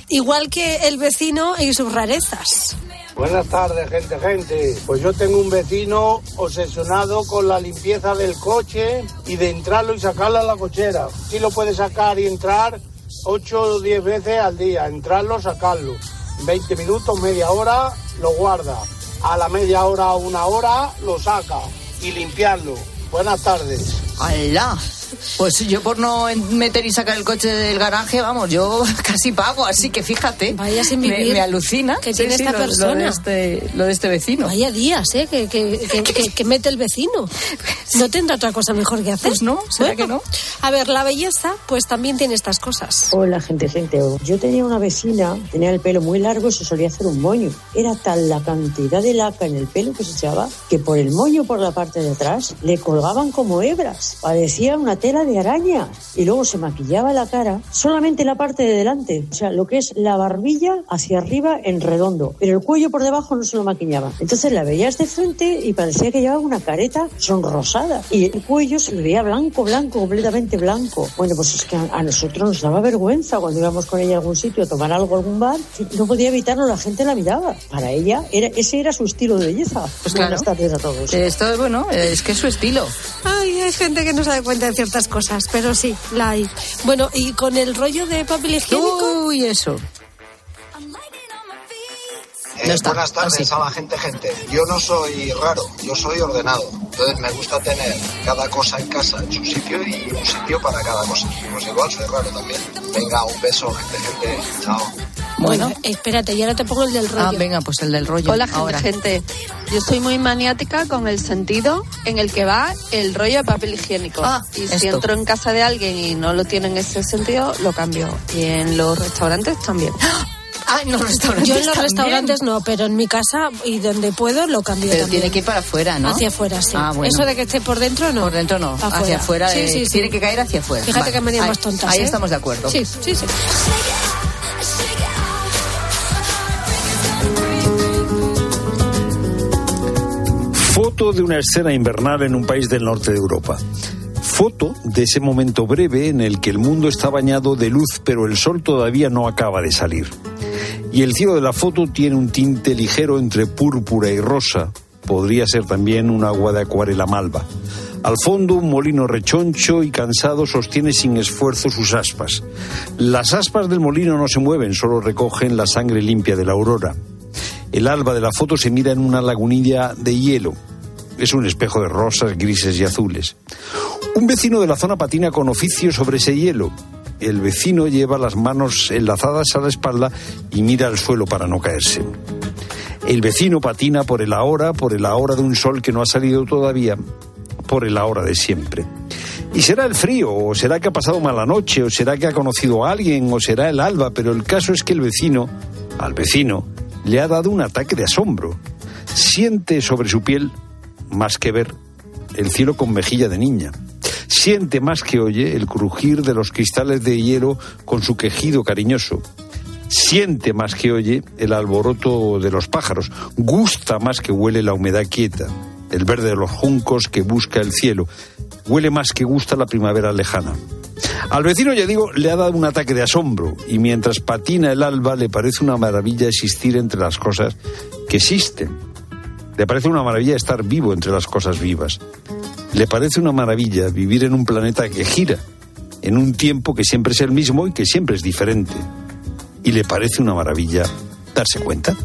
Igual que el vecino y sus rarezas. Buenas tardes, gente, gente. Pues yo tengo un vecino obsesionado con la limpieza del coche y de entrarlo y sacarlo a la cochera. Sí lo puede sacar y entrar 8 o 10 veces al día. Entrarlo, sacarlo. 20 minutos, media hora, lo guarda. A la media hora o una hora, lo saca y limpiarlo. Buenas tardes. ¡Hala! Pues yo por no meter y sacar el coche del garaje, vamos, yo [LAUGHS] casi pago, así que fíjate. Vaya sin me, vivir me alucina que tiene esta lo- Lo, persona. de este, lo de este vecino. Vaya días, ¿eh? Que, que, que, que- que mete el vecino. No tendrá otra cosa mejor que hacer. Pues no, ¿será que no? A ver, la belleza, pues también tiene estas cosas. Hola, gente, gente. Yo tenía una vecina, tenía el pelo muy largo y se solía hacer un moño. Era tal la cantidad de laca en el pelo que se echaba que por el moño por la parte de atrás le colgaban como hebras. Parecía una tela de araña. Y luego se maquillaba la cara, solamente la parte de delante. O sea, lo que es la barbilla hacia arriba en redondo. Pero el cuello por debajo no se lo maquillaba. Entonces la veías de frente y parecía que llevaba una careta sonrosada. Y el cuello se le veía blanco, blanco, completamente blanco. Bueno, pues es que a, a nosotros nos daba vergüenza cuando íbamos con ella a algún sitio a tomar algo, algún bar. No podía evitarlo, la gente la miraba. Para ella, era, ese era su estilo de belleza. Pues Buenas claro. tardes a todos. Esto, bueno, es que es su estilo. Ay, hay gente que no se da cuenta de ciertas cosas, pero sí, la hay. Bueno, y con el rollo de papel higiénico. Uy, eso. Eh, buenas tardes a la gente, gente. Yo no soy raro, yo soy ordenado. Entonces me gusta tener cada cosa en casa en su sitio y un sitio para cada cosa. Pues igual soy raro también. Venga, un beso, gente, gente. Chao. Bueno, espérate, y ahora te pongo el del rollo. Ah, venga, pues el del rollo. Hola, gente, ahora. gente. Yo soy muy maniática con el sentido en el que va el rollo de papel higiénico. Ah, y si entro en casa de alguien y no lo tiene en ese sentido, lo cambio. Y en los restaurantes también. Ah, en los restaurantes. Yo en los también. restaurantes no, pero en mi casa y donde puedo lo cambio Pero también. tiene que ir para afuera, ¿no? Hacia afuera, sí. Ah, bueno. Eso de que esté por dentro, no. Por dentro no, hacia afuera. Sí, eh, sí, sí. Tiene que caer hacia afuera. Fíjate Vale, que ahí- más tontas. Ahí ¿eh? estamos de acuerdo. Sí, sí, sí. Foto de una escena invernal en un país del norte de Europa. Foto de ese momento breve en el que el mundo está bañado de luz, pero el sol todavía no acaba de salir. Y el cielo de la foto tiene un tinte ligero entre púrpura y rosa. Podría ser también un agua de acuarela malva. Al fondo, un molino rechoncho y cansado sostiene sin esfuerzo sus aspas. Las aspas del molino no se mueven, solo recogen la sangre limpia de la aurora. El alba de la foto se mira en una lagunilla de hielo. Es un espejo de rosas, grises y azules. Un vecino de la zona patina con oficio sobre ese hielo. El vecino lleva las manos enlazadas a la espalda y mira al suelo para no caerse. El vecino patina por el ahora, por el ahora de un sol que no ha salido todavía, por el ahora de siempre. Y será el frío, o será que ha pasado mala noche, o será que ha conocido a alguien, o será el alba, pero el caso es que el vecino, al vecino, le ha dado un ataque de asombro. Siente sobre su piel, más que ver, el cielo con mejilla de niña. Siente más que oye el crujir de los cristales de hielo con su quejido cariñoso. Siente más que oye el alboroto de los pájaros. Gusta más que huele la humedad quieta. El verde de los juncos que busca el cielo. Huele más que gusta la primavera lejana. Al vecino, ya digo, le ha dado un ataque de asombro y mientras patina el alba le parece una maravilla existir entre las cosas que existen. Le parece una maravilla estar vivo entre las cosas vivas. Le parece una maravilla vivir en un planeta que gira, en un tiempo que siempre es el mismo y que siempre es diferente. Y le parece una maravilla darse cuenta.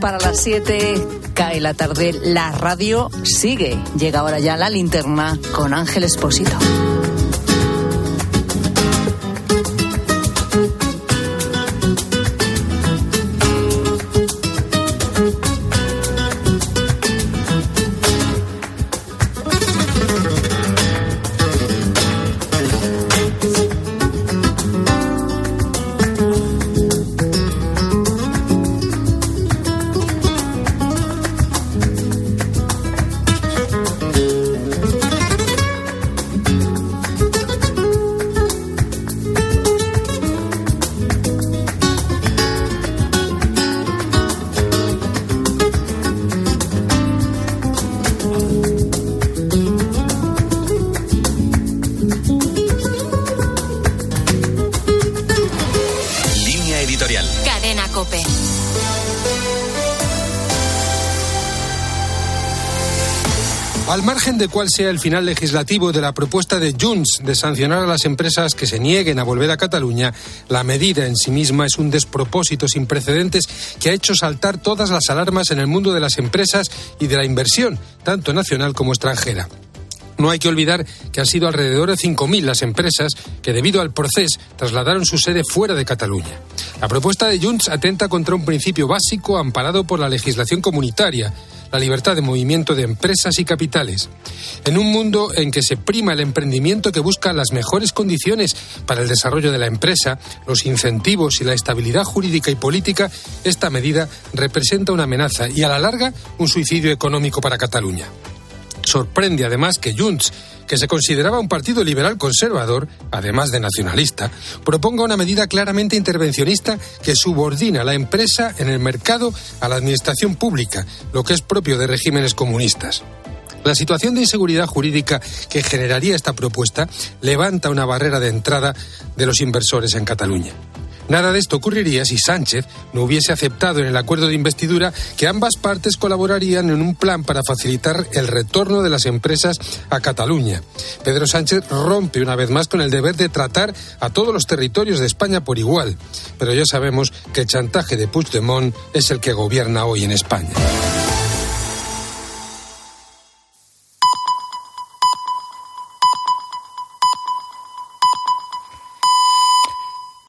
Para las siete, cae la tarde, la radio sigue. Llega ahora ya la linterna con Ángel Espósito. Al margen de cuál sea el final legislativo de la propuesta de Junts de sancionar a las empresas que se nieguen a volver a Cataluña, la medida en sí misma es un despropósito sin precedentes que ha hecho saltar todas las alarmas en el mundo de las empresas y de la inversión, tanto nacional como extranjera. No hay que olvidar que han sido alrededor de 5.000 las empresas que, debido al proceso, trasladaron su sede fuera de Cataluña. La propuesta de Junts atenta contra un principio básico amparado por la legislación comunitaria, la libertad de movimiento de empresas y capitales. En un mundo en que se prima el emprendimiento que busca las mejores condiciones para el desarrollo de la empresa, los incentivos y la estabilidad jurídica y política, esta medida representa una amenaza y a la larga un suicidio económico para Cataluña. Sorprende además que Junts, que se consideraba un partido liberal conservador, además de nacionalista, proponga una medida claramente intervencionista que subordina la empresa en el mercado a la administración pública, lo que es propio de regímenes comunistas. La situación de inseguridad jurídica que generaría esta propuesta levanta una barrera de entrada de los inversores en Cataluña. Nada de esto ocurriría si Sánchez no hubiese aceptado en el acuerdo de investidura que ambas partes colaborarían en un plan para facilitar el retorno de las empresas a Cataluña. Pedro Sánchez rompe una vez más con el deber de tratar a todos los territorios de España por igual. Pero ya sabemos que el chantaje de Puigdemont es el que gobierna hoy en España.